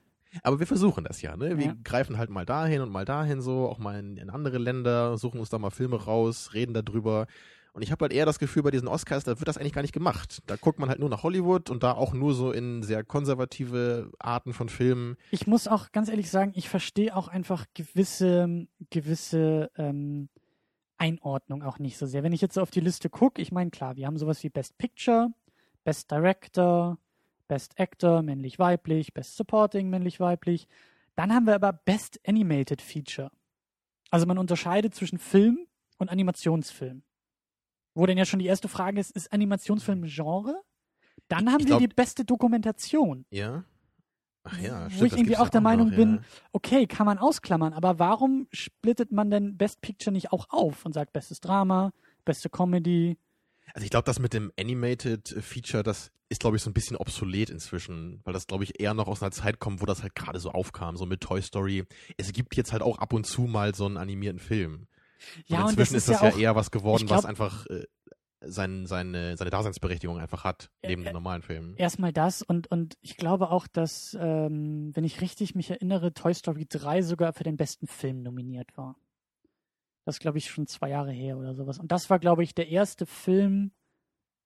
aber wir versuchen das ja, ne? Wir ja. greifen halt mal dahin und mal dahin so, auch mal in, in andere Länder, suchen uns da mal Filme raus, reden darüber. Und ich habe halt eher das Gefühl, bei diesen Oscars, da wird das eigentlich gar nicht gemacht. Da guckt man halt nur nach Hollywood und da auch nur so in sehr konservative Arten von Filmen. Ich muss auch ganz ehrlich sagen, ich verstehe auch einfach gewisse, gewisse ähm, Einordnung auch nicht so sehr. Wenn ich jetzt so auf die Liste gucke, ich meine, klar, wir haben sowas wie Best Picture, Best Director, Best Actor, männlich-weiblich, Best Supporting, männlich-weiblich. Dann haben wir aber Best Animated Feature. Also man unterscheidet zwischen Film und Animationsfilm. Wo denn ja schon die erste Frage ist, ist Animationsfilm Genre? Dann haben ich wir glaub, die beste Dokumentation. Ja. Ach ja, wo stimmt, ich das irgendwie auch ja der noch, Meinung ja. bin, okay, kann man ausklammern, aber warum splittet man denn Best Picture nicht auch auf und sagt bestes Drama, beste Comedy? Also ich glaube, das mit dem Animated Feature, das ist, glaube ich, so ein bisschen obsolet inzwischen, weil das, glaube ich, eher noch aus einer Zeit kommt, wo das halt gerade so aufkam, so mit Toy Story. Es gibt jetzt halt auch ab und zu mal so einen animierten Film. Ja, und und inzwischen das ist das ja ja, eher was geworden, glaub- was einfach äh, sein, seine, seine Daseinsberechtigung einfach hat, neben Ä- den normalen Filmen. Erstmal das und, und ich glaube auch, dass, ähm, wenn ich richtig mich erinnere, Toy Story 3 sogar für den besten Film nominiert war. Das glaube ich, schon zwei Jahre her oder sowas. Und das war, glaube ich, der erste Film.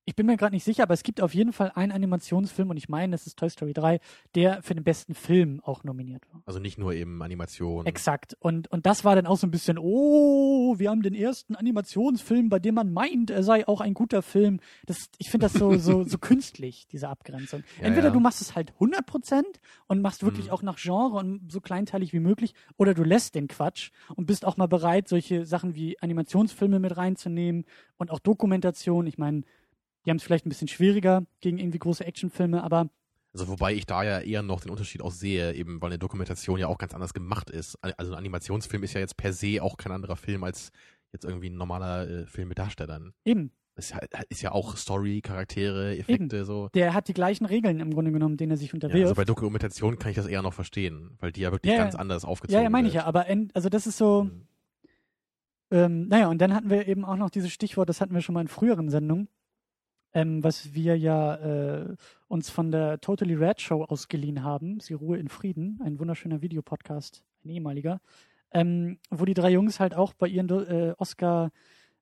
Ich bin mir gerade nicht sicher, aber es gibt auf jeden Fall einen Animationsfilm, und ich meine, es ist Toy Story 3, der für den besten Film auch nominiert war. Also nicht nur eben Animation. Exakt. Und, und das war dann auch so ein bisschen, oh, wir haben den ersten Animationsfilm, bei dem man meint, er sei auch ein guter Film. Das, ich finde das so, so, (laughs) so künstlich, diese Abgrenzung. Ja, Entweder ja. du machst es halt 100% und machst wirklich Mhm. auch nach Genre und so kleinteilig wie möglich, oder du lässt den Quatsch und bist auch mal bereit, solche Sachen wie Animationsfilme mit reinzunehmen und auch Dokumentation. Ich meine, die haben es vielleicht ein bisschen schwieriger gegen irgendwie große Actionfilme, aber Also wobei ich da ja eher noch den Unterschied auch sehe, eben weil eine Dokumentation ja auch ganz anders gemacht ist. Also ein Animationsfilm ist ja jetzt per se auch kein anderer Film als jetzt irgendwie ein normaler äh, Film mit Darstellern. eben, Es ist ja, ist ja auch Story, Charaktere, Effekte, so. der hat die gleichen Regeln im Grunde genommen, denen er sich Ja, unterwirft. also bei Dokumentation kann ich das eher noch verstehen, weil die ja wirklich Ja, ja. ganz anders aufgezogen Ja, ja, meine ich ja, aber en, also das ist so, Mhm. ähm, naja, und dann hatten wir eben auch noch dieses Stichwort, das hatten wir schon mal in früheren Sendungen, ähm, was wir ja äh, uns von der Totally Red Show ausgeliehen haben, Sie Ruhe in Frieden, ein wunderschöner Videopodcast, ein ehemaliger, ähm, wo die drei Jungs halt auch bei ihren äh,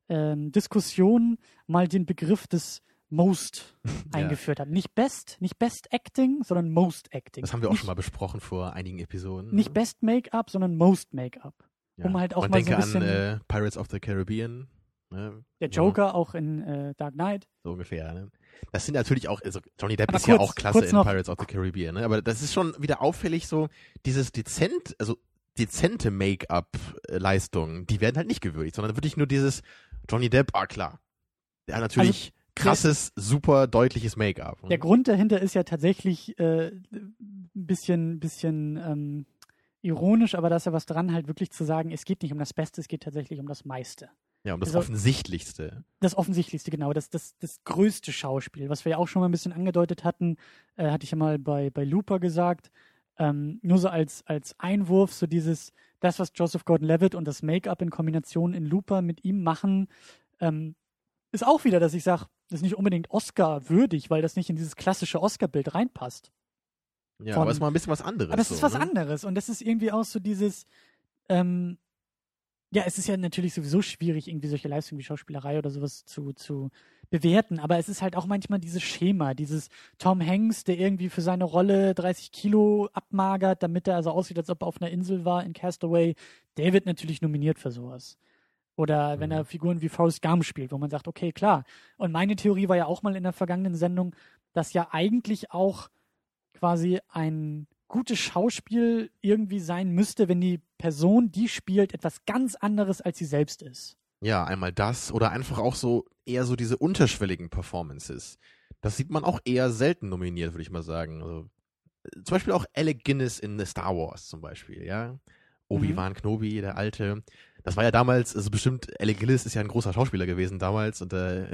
Oscar-Diskussionen mal den Begriff des Most (laughs) Ja. eingeführt haben. Nicht Best, nicht Best Acting, sondern Most Acting. Das haben wir auch nicht, schon mal besprochen vor einigen Episoden. Nicht ne? Best Make-up, sondern Most Make-up. ja. um halt auch Man mal so denke ein bisschen- an äh, Pirates of the Caribbean. Ne? Der Joker auch in äh, Dark Knight. So ungefähr. Ne? Das sind natürlich auch, also Johnny Depp Aber ist ja kurz- auch klasse in Pirates of the Caribbean, ne? aber das ist schon wieder auffällig so, dieses dezent, also dezente Make-up-Leistungen, die werden halt nicht gewürdigt, sondern wirklich nur dieses Johnny Depp, ah klar. Hat natürlich krasses, super deutliches Make-up. Also Der Grund dahinter ist ja tatsächlich äh, ein bisschen, bisschen ähm, ironisch, aber da ist ja was dran, halt wirklich zu sagen, es geht nicht um das Beste, es geht tatsächlich um das meiste. Ja, um das also- Offensichtlichste. Das Offensichtlichste, genau, das, das, das größte Schauspiel, was wir ja auch schon mal ein bisschen angedeutet hatten, äh, hatte ich ja mal bei, bei Looper gesagt. Ähm, nur so als, als Einwurf, so dieses, das, was Joseph Gordon-Levitt und das Make-up in Kombination in Looper mit ihm machen, ähm, ist auch wieder, dass ich sage, das ist nicht unbedingt Oscar-würdig, weil das nicht in dieses klassische Oscar-Bild reinpasst. Ja, Von- aber es ist mal ein bisschen was anderes. Aber es ist so, was ne? anderes und das ist irgendwie auch so dieses, ähm, ja, es ist ja natürlich sowieso schwierig, irgendwie solche Leistungen wie Schauspielerei oder sowas zu, zu bewerten, aber es ist halt auch manchmal dieses Schema, dieses Tom Hanks, der irgendwie für seine Rolle 30 Kilo abmagert, damit er also aussieht, als ob er auf einer Insel war in Castaway, der wird natürlich nominiert für sowas. Oder wenn Mhm. er Figuren wie Forrest Gump spielt, wo man sagt, okay, klar. Und meine Theorie war ja auch mal in der vergangenen Sendung, dass ja eigentlich auch quasi ein gutes Schauspiel irgendwie sein müsste, wenn die Person, die spielt, etwas ganz anderes als sie selbst ist. Ja, einmal das oder einfach auch so eher so diese unterschwelligen Performances. Das sieht man auch eher selten nominiert, würde ich mal sagen. Also, zum Beispiel auch Alec Guinness in The Star Wars zum Beispiel, ja. Obi-Wan Kenobi, der Alte. Das war ja damals, also bestimmt, Alec Guinness ist ja ein großer Schauspieler gewesen damals und äh,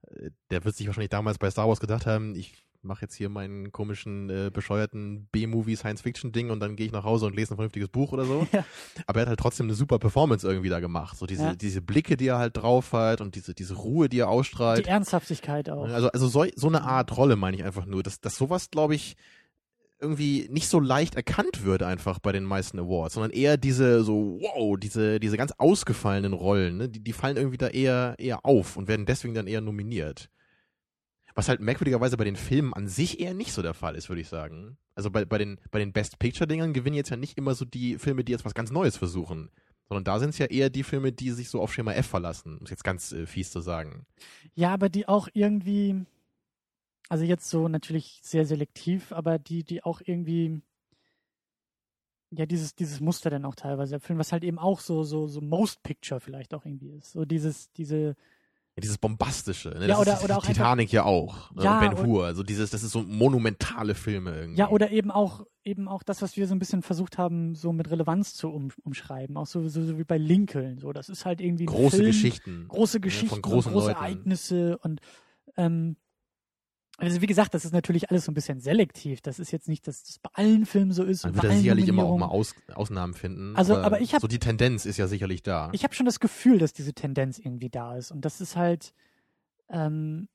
(laughs) der wird sich wahrscheinlich damals bei Star Wars gedacht haben, ich mache jetzt hier meinen komischen, äh, bescheuerten B-Movie Science-Fiction-Ding und dann gehe ich nach Hause und lese ein vernünftiges Buch oder so. (laughs) Ja. Aber er hat halt trotzdem eine super Performance irgendwie da gemacht. So diese, Ja. diese Blicke, die er halt drauf hat und diese, diese Ruhe, die er Die ausstrahlt. Ernsthaftigkeit auch. Also, also so, so eine Art Rolle meine ich einfach nur, dass, dass sowas, glaube ich, irgendwie nicht so leicht erkannt wird einfach bei den meisten Awards, sondern eher diese so, wow, diese, diese ganz ausgefallenen Rollen, ne, die, die fallen irgendwie da eher, eher auf und werden deswegen dann eher nominiert. Was halt merkwürdigerweise bei den Filmen an sich eher nicht so der Fall ist, würde ich sagen. Also bei, bei den, bei den Best Picture-Dingern gewinnen jetzt ja nicht immer so die Filme, die jetzt was ganz Neues versuchen. Sondern da sind es ja eher die Filme, die sich so auf Schema F verlassen, um es jetzt ganz äh, fies zu sagen. Ja, aber die auch irgendwie, also jetzt so natürlich sehr selektiv, aber die, die auch irgendwie, ja, dieses, dieses Muster dann auch teilweise erfüllen, was halt eben auch so, so, so Most Picture vielleicht auch irgendwie ist. So dieses, diese Ja, dieses bombastische, ne? Ja, das oder- ist oder auch Titanic ja auch. Ne? Ja, Ben Hur, also dieses, das ist so monumentale Filme irgendwie. Ja, oder eben auch, eben auch das, was wir so ein bisschen versucht haben, so mit Relevanz zu um, umschreiben. Auch so, so, so wie bei Lincoln. So, das ist halt irgendwie große Film, Geschichten. große von Geschichten, großen und große Leuten. Ereignisse und ähm, also wie gesagt, das ist natürlich alles so ein bisschen selektiv. Das ist jetzt nicht, dass das bei allen Filmen so ist. Man wird da sicherlich immer auch mal. Aus, Ausnahmen finden. Also, aber ich hab- so die Tendenz ist ja sicherlich da. Ich habe schon das Gefühl, dass diese Tendenz irgendwie da ist. Und das ist halt, ähm,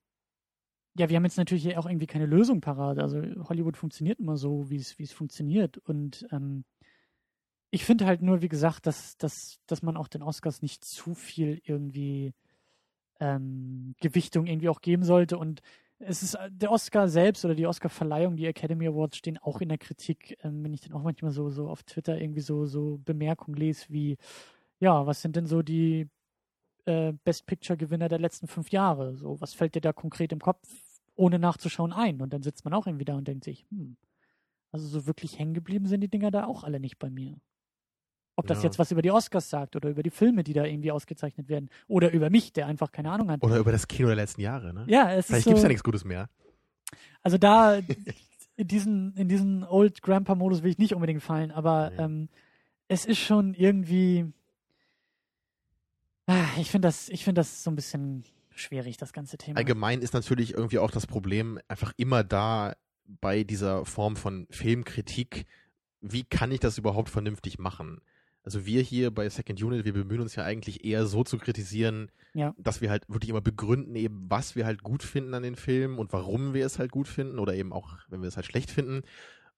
ja, wir haben jetzt natürlich auch irgendwie keine Lösung parat. Also Hollywood funktioniert immer so, wie es wie es funktioniert. Und ähm, ich finde halt nur, wie gesagt, dass, dass, dass man auch den Oscars nicht zu viel irgendwie ähm, Gewichtung irgendwie auch geben sollte. Und es ist äh, der Oscar selbst oder die Oscar-Verleihung, die Academy Awards stehen auch in der Kritik, ähm, wenn ich dann auch manchmal so, so auf Twitter irgendwie so, so Bemerkungen lese wie, ja, was sind denn so die äh, Best Picture-Gewinner der letzten fünf Jahre? So, was fällt dir da konkret im Kopf, ohne nachzuschauen, ein? Und dann sitzt man auch irgendwie da und denkt sich, hm, also so wirklich hängen geblieben sind die Dinger da auch alle nicht bei mir. Ob das Ja. jetzt was über die Oscars sagt oder über die Filme, die da irgendwie ausgezeichnet werden. Oder über mich, der einfach keine Ahnung hat. Oder über das Kino der letzten Jahre, ne? Ja, es Vielleicht ist so, gibt's ja nichts Gutes mehr. also da (laughs) in diesen, in diesen Old Grandpa-Modus will ich nicht unbedingt fallen, aber Nee. ähm, es ist schon irgendwie. Ah, Ich finde das, ich finde das so ein bisschen schwierig, das ganze Thema. Allgemein ist natürlich irgendwie auch das Problem einfach immer da bei dieser Form von Filmkritik, wie kann ich das überhaupt vernünftig machen? Also wir hier bei Second Unit, wir bemühen uns ja eigentlich eher so zu kritisieren, Ja. dass wir halt wirklich immer begründen eben, was wir halt gut finden an den Filmen und warum wir es halt gut finden oder eben auch, wenn wir es halt schlecht finden.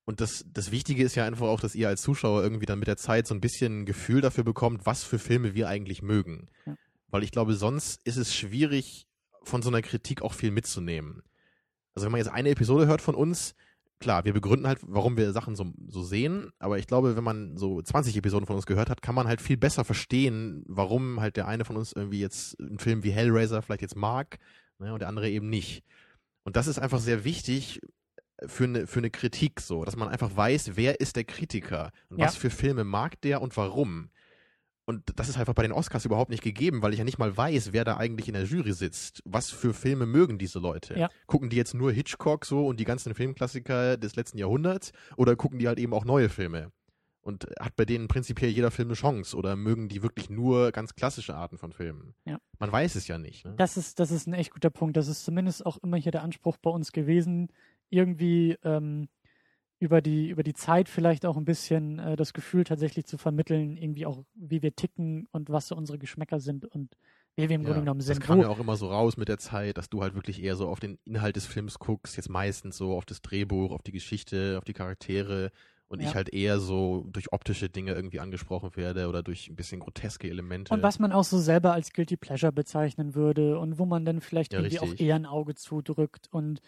Und das, das Wichtige ist ja einfach auch, dass ihr als Zuschauer irgendwie dann mit der Zeit so ein bisschen ein Gefühl dafür bekommt, was für Filme wir eigentlich mögen. Ja. Weil ich glaube, sonst ist es schwierig, von so einer Kritik auch viel mitzunehmen. Also wenn man jetzt eine Episode hört von uns, klar, wir begründen halt, warum wir Sachen so, so sehen, aber ich glaube, wenn man so 20 Episoden von uns gehört hat, kann man halt viel besser verstehen, warum halt der eine von uns irgendwie jetzt einen Film wie Hellraiser vielleicht jetzt mag ne, und der andere eben nicht. Und das ist einfach sehr wichtig für eine, für eine Kritik so, dass man einfach weiß, wer ist der Kritiker und Ja. was für Filme mag der und warum. Und das ist einfach bei den Oscars überhaupt nicht gegeben, weil ich ja nicht mal weiß, wer da eigentlich in der Jury sitzt. Was für Filme mögen diese Leute? Ja. Gucken die jetzt nur Hitchcock so und die ganzen Filmklassiker des letzten Jahrhunderts oder gucken die halt eben auch neue Filme? Und hat bei denen prinzipiell jeder Film eine Chance oder mögen die wirklich nur ganz klassische Arten von Filmen? Ja. Man weiß es ja nicht. Ne? Das ist, das ist ein echt guter Punkt. Das ist zumindest auch immer hier der Anspruch bei uns gewesen, irgendwie ähm, über die, über die Zeit vielleicht auch ein bisschen äh, das Gefühl tatsächlich zu vermitteln, irgendwie auch, wie wir ticken und was so unsere Geschmäcker sind und wer wir im Grunde genommen das sind. kam Wo, ja auch immer so raus mit der Zeit, dass du halt wirklich eher so auf den Inhalt des Films guckst, jetzt meistens so auf das Drehbuch, auf die Geschichte, auf die Charaktere und Ja. ich halt eher so durch optische Dinge irgendwie angesprochen werde oder durch ein bisschen groteske Elemente. und was man auch so selber als Guilty Pleasure bezeichnen würde und wo man dann vielleicht Ja, irgendwie auch richtig. eher ein Auge zudrückt und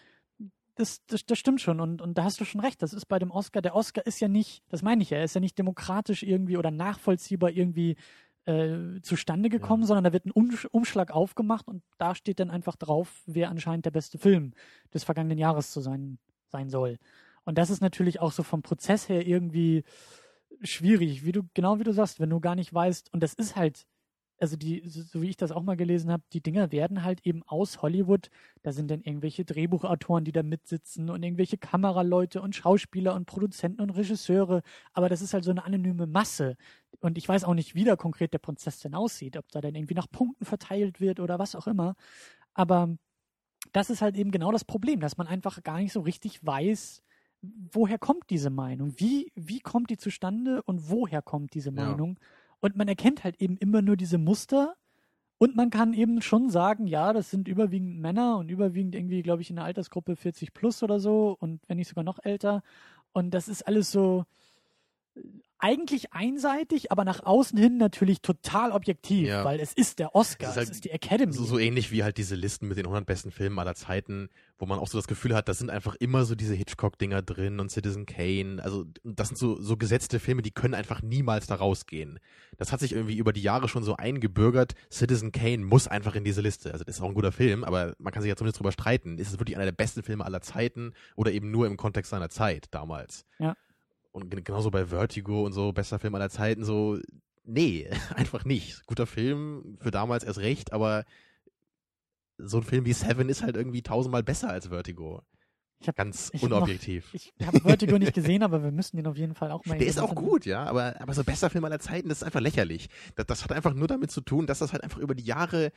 das, das, das stimmt schon und, und da hast du schon recht. Das ist bei dem Oscar, der Oscar ist ja nicht, das meine ich ja, er ist ja nicht demokratisch irgendwie oder nachvollziehbar irgendwie äh, zustande gekommen, Ja. sondern da wird ein Umsch- Umschlag aufgemacht und da steht dann einfach drauf, wer anscheinend der beste Film des vergangenen Jahres zu sein, sein soll. Und das ist natürlich auch so vom Prozess her irgendwie schwierig, wie du, genau wie du sagst, wenn du gar nicht weißt, und das ist halt, also die, so wie ich das auch mal gelesen habe, die Dinger werden halt eben aus Hollywood, da sind dann irgendwelche Drehbuchautoren, die da mitsitzen und irgendwelche Kameraleute und Schauspieler und Produzenten und Regisseure, aber das ist halt so eine anonyme Masse. Und ich weiß auch nicht, wie da konkret der Prozess denn aussieht, ob da dann irgendwie nach Punkten verteilt wird oder was auch immer. Aber das ist halt eben genau das Problem, dass man einfach gar nicht so richtig weiß, woher kommt diese Meinung? Wie, wie kommt die zustande und woher kommt diese Ja. Meinung? Und man erkennt halt eben immer nur diese Muster und man kann eben schon sagen, ja, das sind überwiegend Männer und überwiegend irgendwie, glaube ich, in der Altersgruppe 40 plus oder so und wenn nicht sogar noch älter. Und das ist alles so eigentlich einseitig, aber nach außen hin natürlich total objektiv, Ja. weil es ist der Oscar, Es es ist ist, halt die Academy. so, so ähnlich wie halt diese Listen mit den 100 besten Filmen aller Zeiten, wo man auch so das Gefühl hat, da sind einfach immer so diese Hitchcock-Dinger drin und Citizen Kane. Also das sind so, so gesetzte Filme, die können einfach niemals da rausgehen. Das hat sich irgendwie über die Jahre schon so eingebürgert. Citizen Kane muss einfach in diese Liste. Also das ist auch ein guter Film, aber man kann sich ja zumindest drüber streiten. Ist es wirklich einer der besten Filme aller Zeiten oder eben nur im Kontext seiner Zeit damals? Ja. Und gen- genauso bei Vertigo und so, bester Film aller Zeiten, so, nee, (laughs) einfach nicht. Guter Film, für damals erst recht, aber so ein Film wie Seven ist halt irgendwie tausendmal besser als Vertigo. Ich hab, Ganz ich hab unobjektiv. Noch, ich habe Vertigo nicht (laughs) gesehen, aber wir müssen den auf jeden Fall auch mal. Der ist auch gut, ja, aber, aber so bester Film aller Zeiten, das ist einfach lächerlich. Das, das hat einfach nur damit zu tun, dass das halt einfach über die Jahre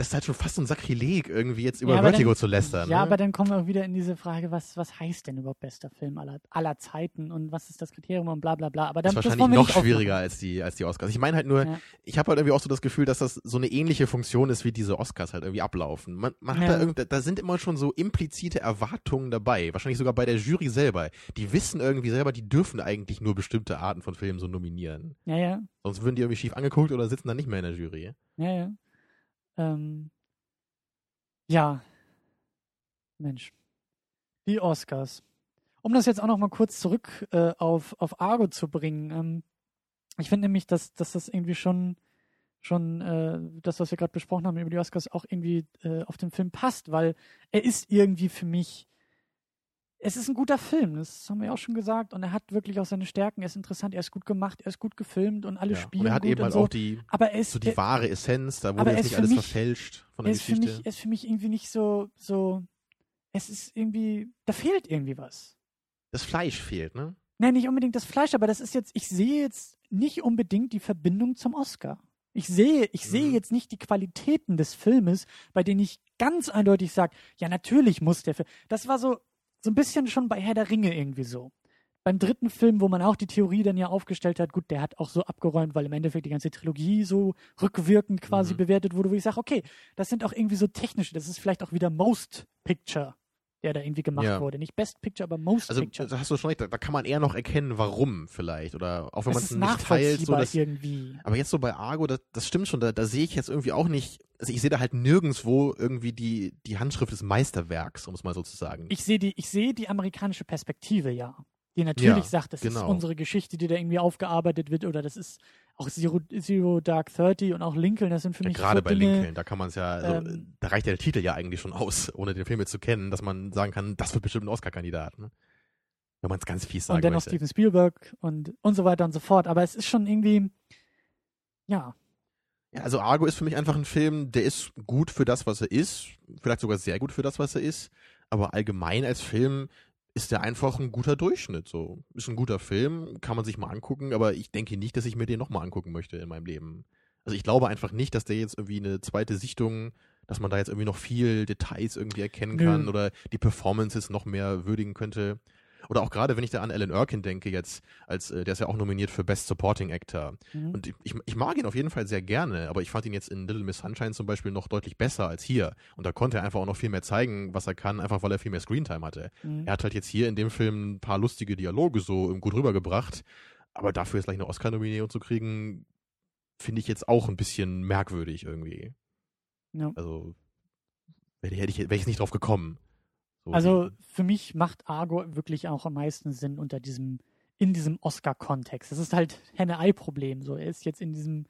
das ist halt schon fast so ein Sakrileg, irgendwie jetzt über Ja, Vertigo dann- zu lästern. Ja, ne? aber dann kommen wir auch wieder in diese Frage, was, was heißt denn überhaupt bester Film aller, aller Zeiten und was ist das Kriterium und bla bla bla. Aber dann, das ist das wahrscheinlich noch aufmachen. schwieriger als die, als die Oscars. Ich meine halt nur, Ja. ich habe halt irgendwie auch so das Gefühl, dass das so eine ähnliche Funktion ist, wie diese Oscars halt irgendwie ablaufen. Man, man hat Ja. da, irgend, da sind immer schon so implizite Erwartungen dabei. Wahrscheinlich sogar bei der Jury selber. Die wissen irgendwie selber, die dürfen eigentlich nur bestimmte Arten von Filmen so nominieren. Ja, ja, Sonst würden die irgendwie schief angeguckt oder sitzen dann nicht mehr in der Jury. ja, ja. Ähm, ja. Mensch. Die Oscars. Um das jetzt auch noch mal kurz zurück äh, auf, auf Argo zu bringen. Ähm, ich finde nämlich, dass, dass das irgendwie schon, schon äh, das, was wir gerade besprochen haben über die Oscars, auch irgendwie äh, auf den Film passt, weil er ist irgendwie für mich. Es ist ein guter Film, das haben wir ja auch schon gesagt. Und er hat wirklich auch seine Stärken. Er ist interessant, er ist gut gemacht, er ist gut gefilmt und alle Ja. spielen Und er hat gut eben halt so. auch die, aber er ist, so die er, wahre Essenz, da wurde er jetzt nicht alles mich- verfälscht von er der ist für Geschichte. mich, er ist für mich irgendwie nicht so, so. Es ist irgendwie, da fehlt irgendwie was. das Fleisch fehlt, ne? Nein, nicht unbedingt das Fleisch, aber das ist jetzt, ich sehe jetzt nicht unbedingt die Verbindung zum Oscar. Ich sehe, ich sehe Mhm. jetzt nicht die Qualitäten des Filmes, bei denen ich ganz eindeutig sage, ja, natürlich muss der Film. Das war so, so ein bisschen schon bei Herr der Ringe irgendwie so. Beim dritten Film, wo man auch die Theorie dann ja aufgestellt hat, gut, der hat auch so abgeräumt, weil im Endeffekt die ganze Trilogie so rückwirkend quasi Mhm. bewertet wurde, wo ich sage, okay, das sind auch irgendwie so technische, das ist vielleicht auch wieder Most Picture, der da irgendwie gemacht Ja. wurde. Nicht Best Picture, aber Most Also Picture. da hast du schon recht, da, da kann man eher noch erkennen, warum vielleicht. Oder auch wenn man es nicht teilt. So dass, irgendwie. aber jetzt so bei Argo, das, das stimmt schon, da, da sehe ich jetzt irgendwie auch nicht, also ich sehe da halt nirgendwo irgendwie die, die Handschrift des Meisterwerks, um es mal so zu sagen. Ich sehe die, ich sehe die amerikanische Perspektive, ja. Die natürlich Ja, sagt, das ist genau. unsere Geschichte, die da irgendwie aufgearbeitet wird, oder das ist auch Zero, Zero Dark Thirty und auch Lincoln, das sind für ja, mich gerade so bei Dinge, Lincoln, da kann man es ja, also, ähm, da reicht ja der Titel ja eigentlich schon aus, (laughs) ohne den Film jetzt zu kennen, dass man sagen kann, das wird bestimmt ein Oscar-Kandidat. Ne? Wenn man es ganz fies sagen und dennoch möchte. Steven Spielberg und, und so weiter und so fort. Aber es ist schon irgendwie, ja, Ja, also Argo ist für mich einfach ein Film, der ist gut für das, was er ist, vielleicht sogar sehr gut für das, was er ist, aber allgemein als Film ist der einfach ein guter Durchschnitt. So ist ein guter Film, kann man sich mal angucken, aber ich denke nicht, dass ich mir den nochmal angucken möchte in meinem Leben. Also ich glaube einfach nicht, dass der jetzt irgendwie eine zweite Sichtung, dass man da jetzt irgendwie noch viel Details irgendwie erkennen Nö. kann oder die Performances noch mehr würdigen könnte. Oder auch gerade, wenn ich da an Alan Erkin denke jetzt, als äh, der ist ja auch nominiert für Best Supporting Actor. mhm. Und ich, ich mag ihn auf jeden Fall sehr gerne, aber ich fand ihn jetzt in Little Miss Sunshine zum Beispiel noch deutlich besser als hier. Und da konnte er einfach auch noch viel mehr zeigen, was er kann, einfach weil er viel mehr Screentime hatte. Mhm. Er hat halt jetzt hier in dem Film ein paar lustige Dialoge so gut rübergebracht, aber dafür jetzt gleich eine Oscar-Nominierung zu kriegen, finde ich jetzt auch ein bisschen merkwürdig irgendwie. Ja. Also, hätte ich, wäre ich nicht drauf gekommen. So Also für mich macht Argo wirklich auch am meisten Sinn unter diesem, in diesem Oscar-Kontext. Das ist halt Henne-Ei-Problem. So, er ist jetzt in diesem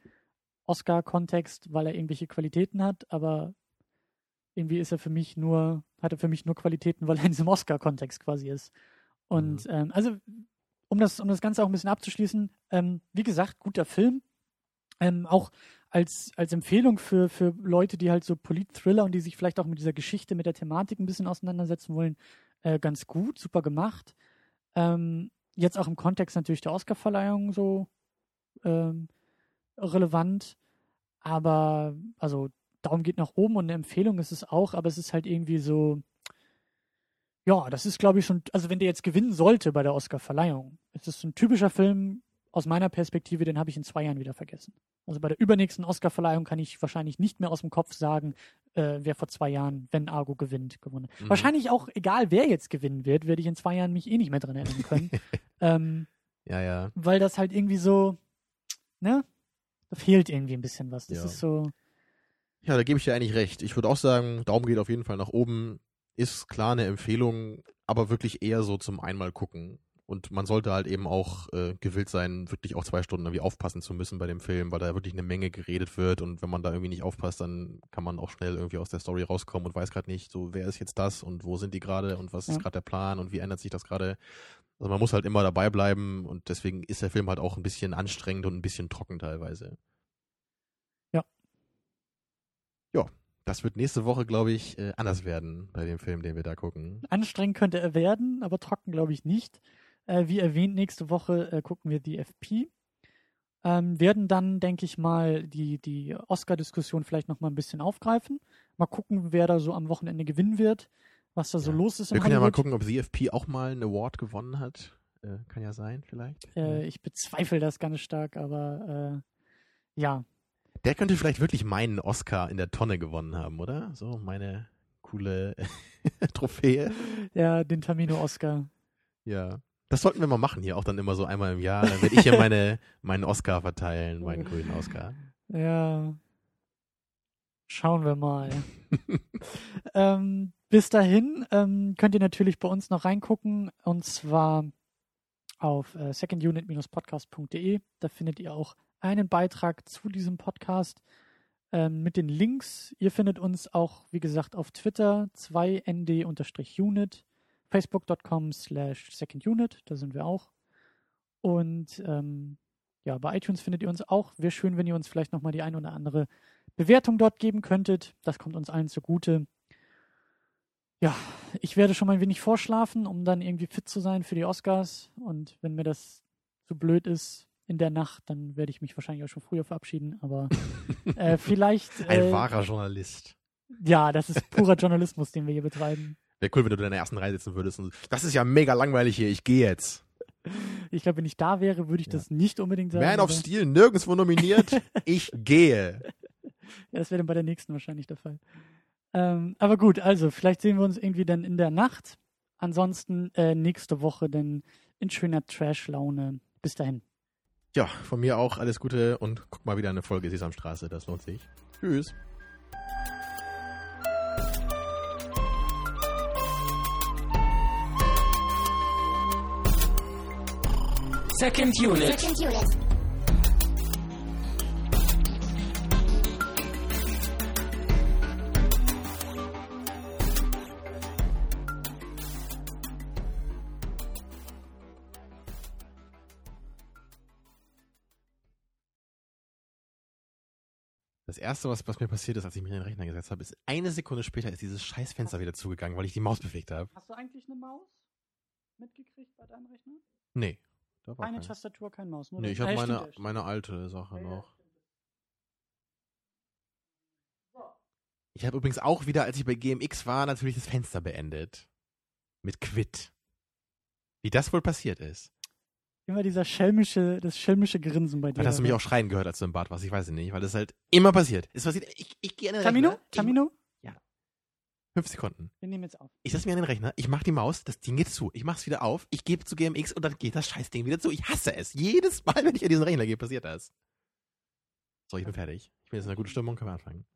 Oscar-Kontext, weil er irgendwelche Qualitäten hat, aber irgendwie ist er für mich nur, hat er für mich nur Qualitäten, weil er in diesem Oscar-Kontext quasi ist. Und ähm, also, um das, um das Ganze auch ein bisschen abzuschließen, ähm, wie gesagt, guter Film. Ähm, auch als, als Empfehlung für, für Leute, die halt so Polit-Thriller und die sich vielleicht auch mit dieser Geschichte, mit der Thematik ein bisschen auseinandersetzen wollen, äh, ganz gut, super gemacht. Ähm, jetzt auch im Kontext natürlich der Oscarverleihung so ähm, relevant. Aber, also, Daumen geht nach oben und eine Empfehlung ist es auch, aber es ist halt irgendwie so, ja, das ist, glaube ich, schon, also wenn der jetzt gewinnen sollte bei der Oscarverleihung, ist es ein typischer Film aus meiner Perspektive, den habe ich in zwei Jahren wieder vergessen. Also bei der übernächsten Oscarverleihung kann ich wahrscheinlich nicht mehr aus dem Kopf sagen, äh, wer vor zwei Jahren, wenn Argo gewinnt, gewonnen hat. Mhm. Wahrscheinlich auch, egal wer jetzt gewinnen wird, werde ich in zwei Jahren mich eh nicht mehr dran erinnern können. (laughs) ähm, ja, ja. weil das halt irgendwie so, ne? Da fehlt irgendwie ein bisschen was. Das Ja. ist so, Ja, da gebe ich dir eigentlich recht. Ich würde auch sagen, Daumen geht auf jeden Fall nach oben. Ist klar eine Empfehlung, aber wirklich eher so zum einmal gucken. Und man sollte halt eben auch äh, gewillt sein, wirklich auch zwei Stunden irgendwie aufpassen zu müssen bei dem Film, weil da wirklich eine Menge geredet wird und wenn man da irgendwie nicht aufpasst, dann kann man auch schnell irgendwie aus der Story rauskommen und weiß gerade nicht, so wer ist jetzt das und wo sind die gerade und was Ja. ist gerade der Plan und wie ändert sich das gerade. Also man muss halt immer dabei bleiben und deswegen ist der Film halt auch ein bisschen anstrengend und ein bisschen trocken teilweise. Ja. Ja, Das wird nächste Woche, glaube ich, äh, anders werden bei dem Film, den wir da gucken. Anstrengend könnte er werden, aber trocken glaube ich nicht. Äh, wie erwähnt, nächste Woche äh, gucken wir die FP. Ähm, werden dann, denke ich mal, die, die Oscar-Diskussion vielleicht noch mal ein bisschen aufgreifen. Mal gucken, wer da so am Wochenende gewinnen wird, was da so Ja. los ist Wir können ja mal Hollywood. gucken, ob die FP auch mal einen Award gewonnen hat. Äh, kann ja sein, vielleicht. Äh, ich bezweifle das ganz stark, aber äh, ja, Der könnte vielleicht wirklich meinen Oscar in der Tonne gewonnen haben, oder? So, meine coole (laughs) Trophäe. ja, den Tamino-Oscar. Ja. Das sollten wir mal machen hier, auch dann immer so einmal im Jahr. Dann werde ich hier meine, (laughs) meinen Oscar verteilen, meinen grünen Oscar. Ja. Schauen wir mal. (laughs) ähm, bis dahin ähm, könnt ihr natürlich bei uns noch reingucken und zwar auf äh, secondunit-podcast.de. Da findet ihr auch einen Beitrag zu diesem Podcast ähm, mit den Links. Ihr findet uns auch, wie gesagt, auf Twitter 2nd-unit, facebook.com slash secondunit, da sind wir auch. Und ähm, ja, bei iTunes findet ihr uns auch. Wäre schön, wenn ihr uns vielleicht nochmal die ein oder andere Bewertung dort geben könntet. Das kommt uns allen zugute. Ja, ich werde schon mal ein wenig vorschlafen, um dann irgendwie fit zu sein für die Oscars. Und wenn mir das so blöd ist in der Nacht, dann werde ich mich wahrscheinlich auch schon früher verabschieden. Aber äh, (laughs) vielleicht. Ein Äh, wahrer Journalist. ja, das ist purer Journalismus, den wir hier betreiben. Wäre cool, wenn du in deiner ersten Reihe sitzen würdest und das ist ja mega langweilig hier, ich gehe jetzt. (laughs) Ich glaube, wenn ich da wäre, würde ich Ja. das nicht unbedingt sagen. Man of Steel nirgendwo nominiert, (laughs) ich gehe. Ja, das wäre dann bei der nächsten wahrscheinlich der Fall. Ähm, aber gut, also vielleicht sehen wir uns irgendwie dann in der Nacht. Ansonsten äh, nächste Woche dann in schöner Trash-Laune. Bis dahin. Ja, von mir auch alles Gute und guck mal wieder eine Folge Sesamstraße, das lohnt sich. Tschüss. Second unit. Second unit. Das erste, was, was mir passiert ist, als ich mich in den Rechner gesetzt habe, ist eine Sekunde später ist dieses Scheißfenster wieder zugegangen, weil ich die Maus bewegt habe. Hast du eigentlich eine Maus mitgekriegt bei deinem Rechner? Nee. Da war Keine. Tastatur, kein Maus. Nur Nee, ich habe meine, stimmt, meine alte Sache noch. Ich habe übrigens auch wieder, als ich bei GMX war, natürlich das Fenster beendet. Mit Quit. Wie das wohl passiert ist. Immer dieser schelmische, das schelmische Grinsen bei dir. Vielleicht hast du mich auch schreien gehört, als du im Bad warst. Ich weiß es nicht, weil das halt immer passiert. Es passiert, ich, ich gehe an den Tamino? Rechner. Tamino? Fünf Sekunden. Wir nehmen jetzt auf. Ich setze mich an den Rechner, ich mache die Maus, das Ding geht zu. Ich mache es wieder auf, ich gebe zu GMX und dann geht das Scheißding wieder zu. Ich hasse es. Jedes Mal, wenn ich an diesen Rechner gehe, passiert das. So, ich bin fertig. Ich bin jetzt in einer guten Stimmung, können wir anfangen.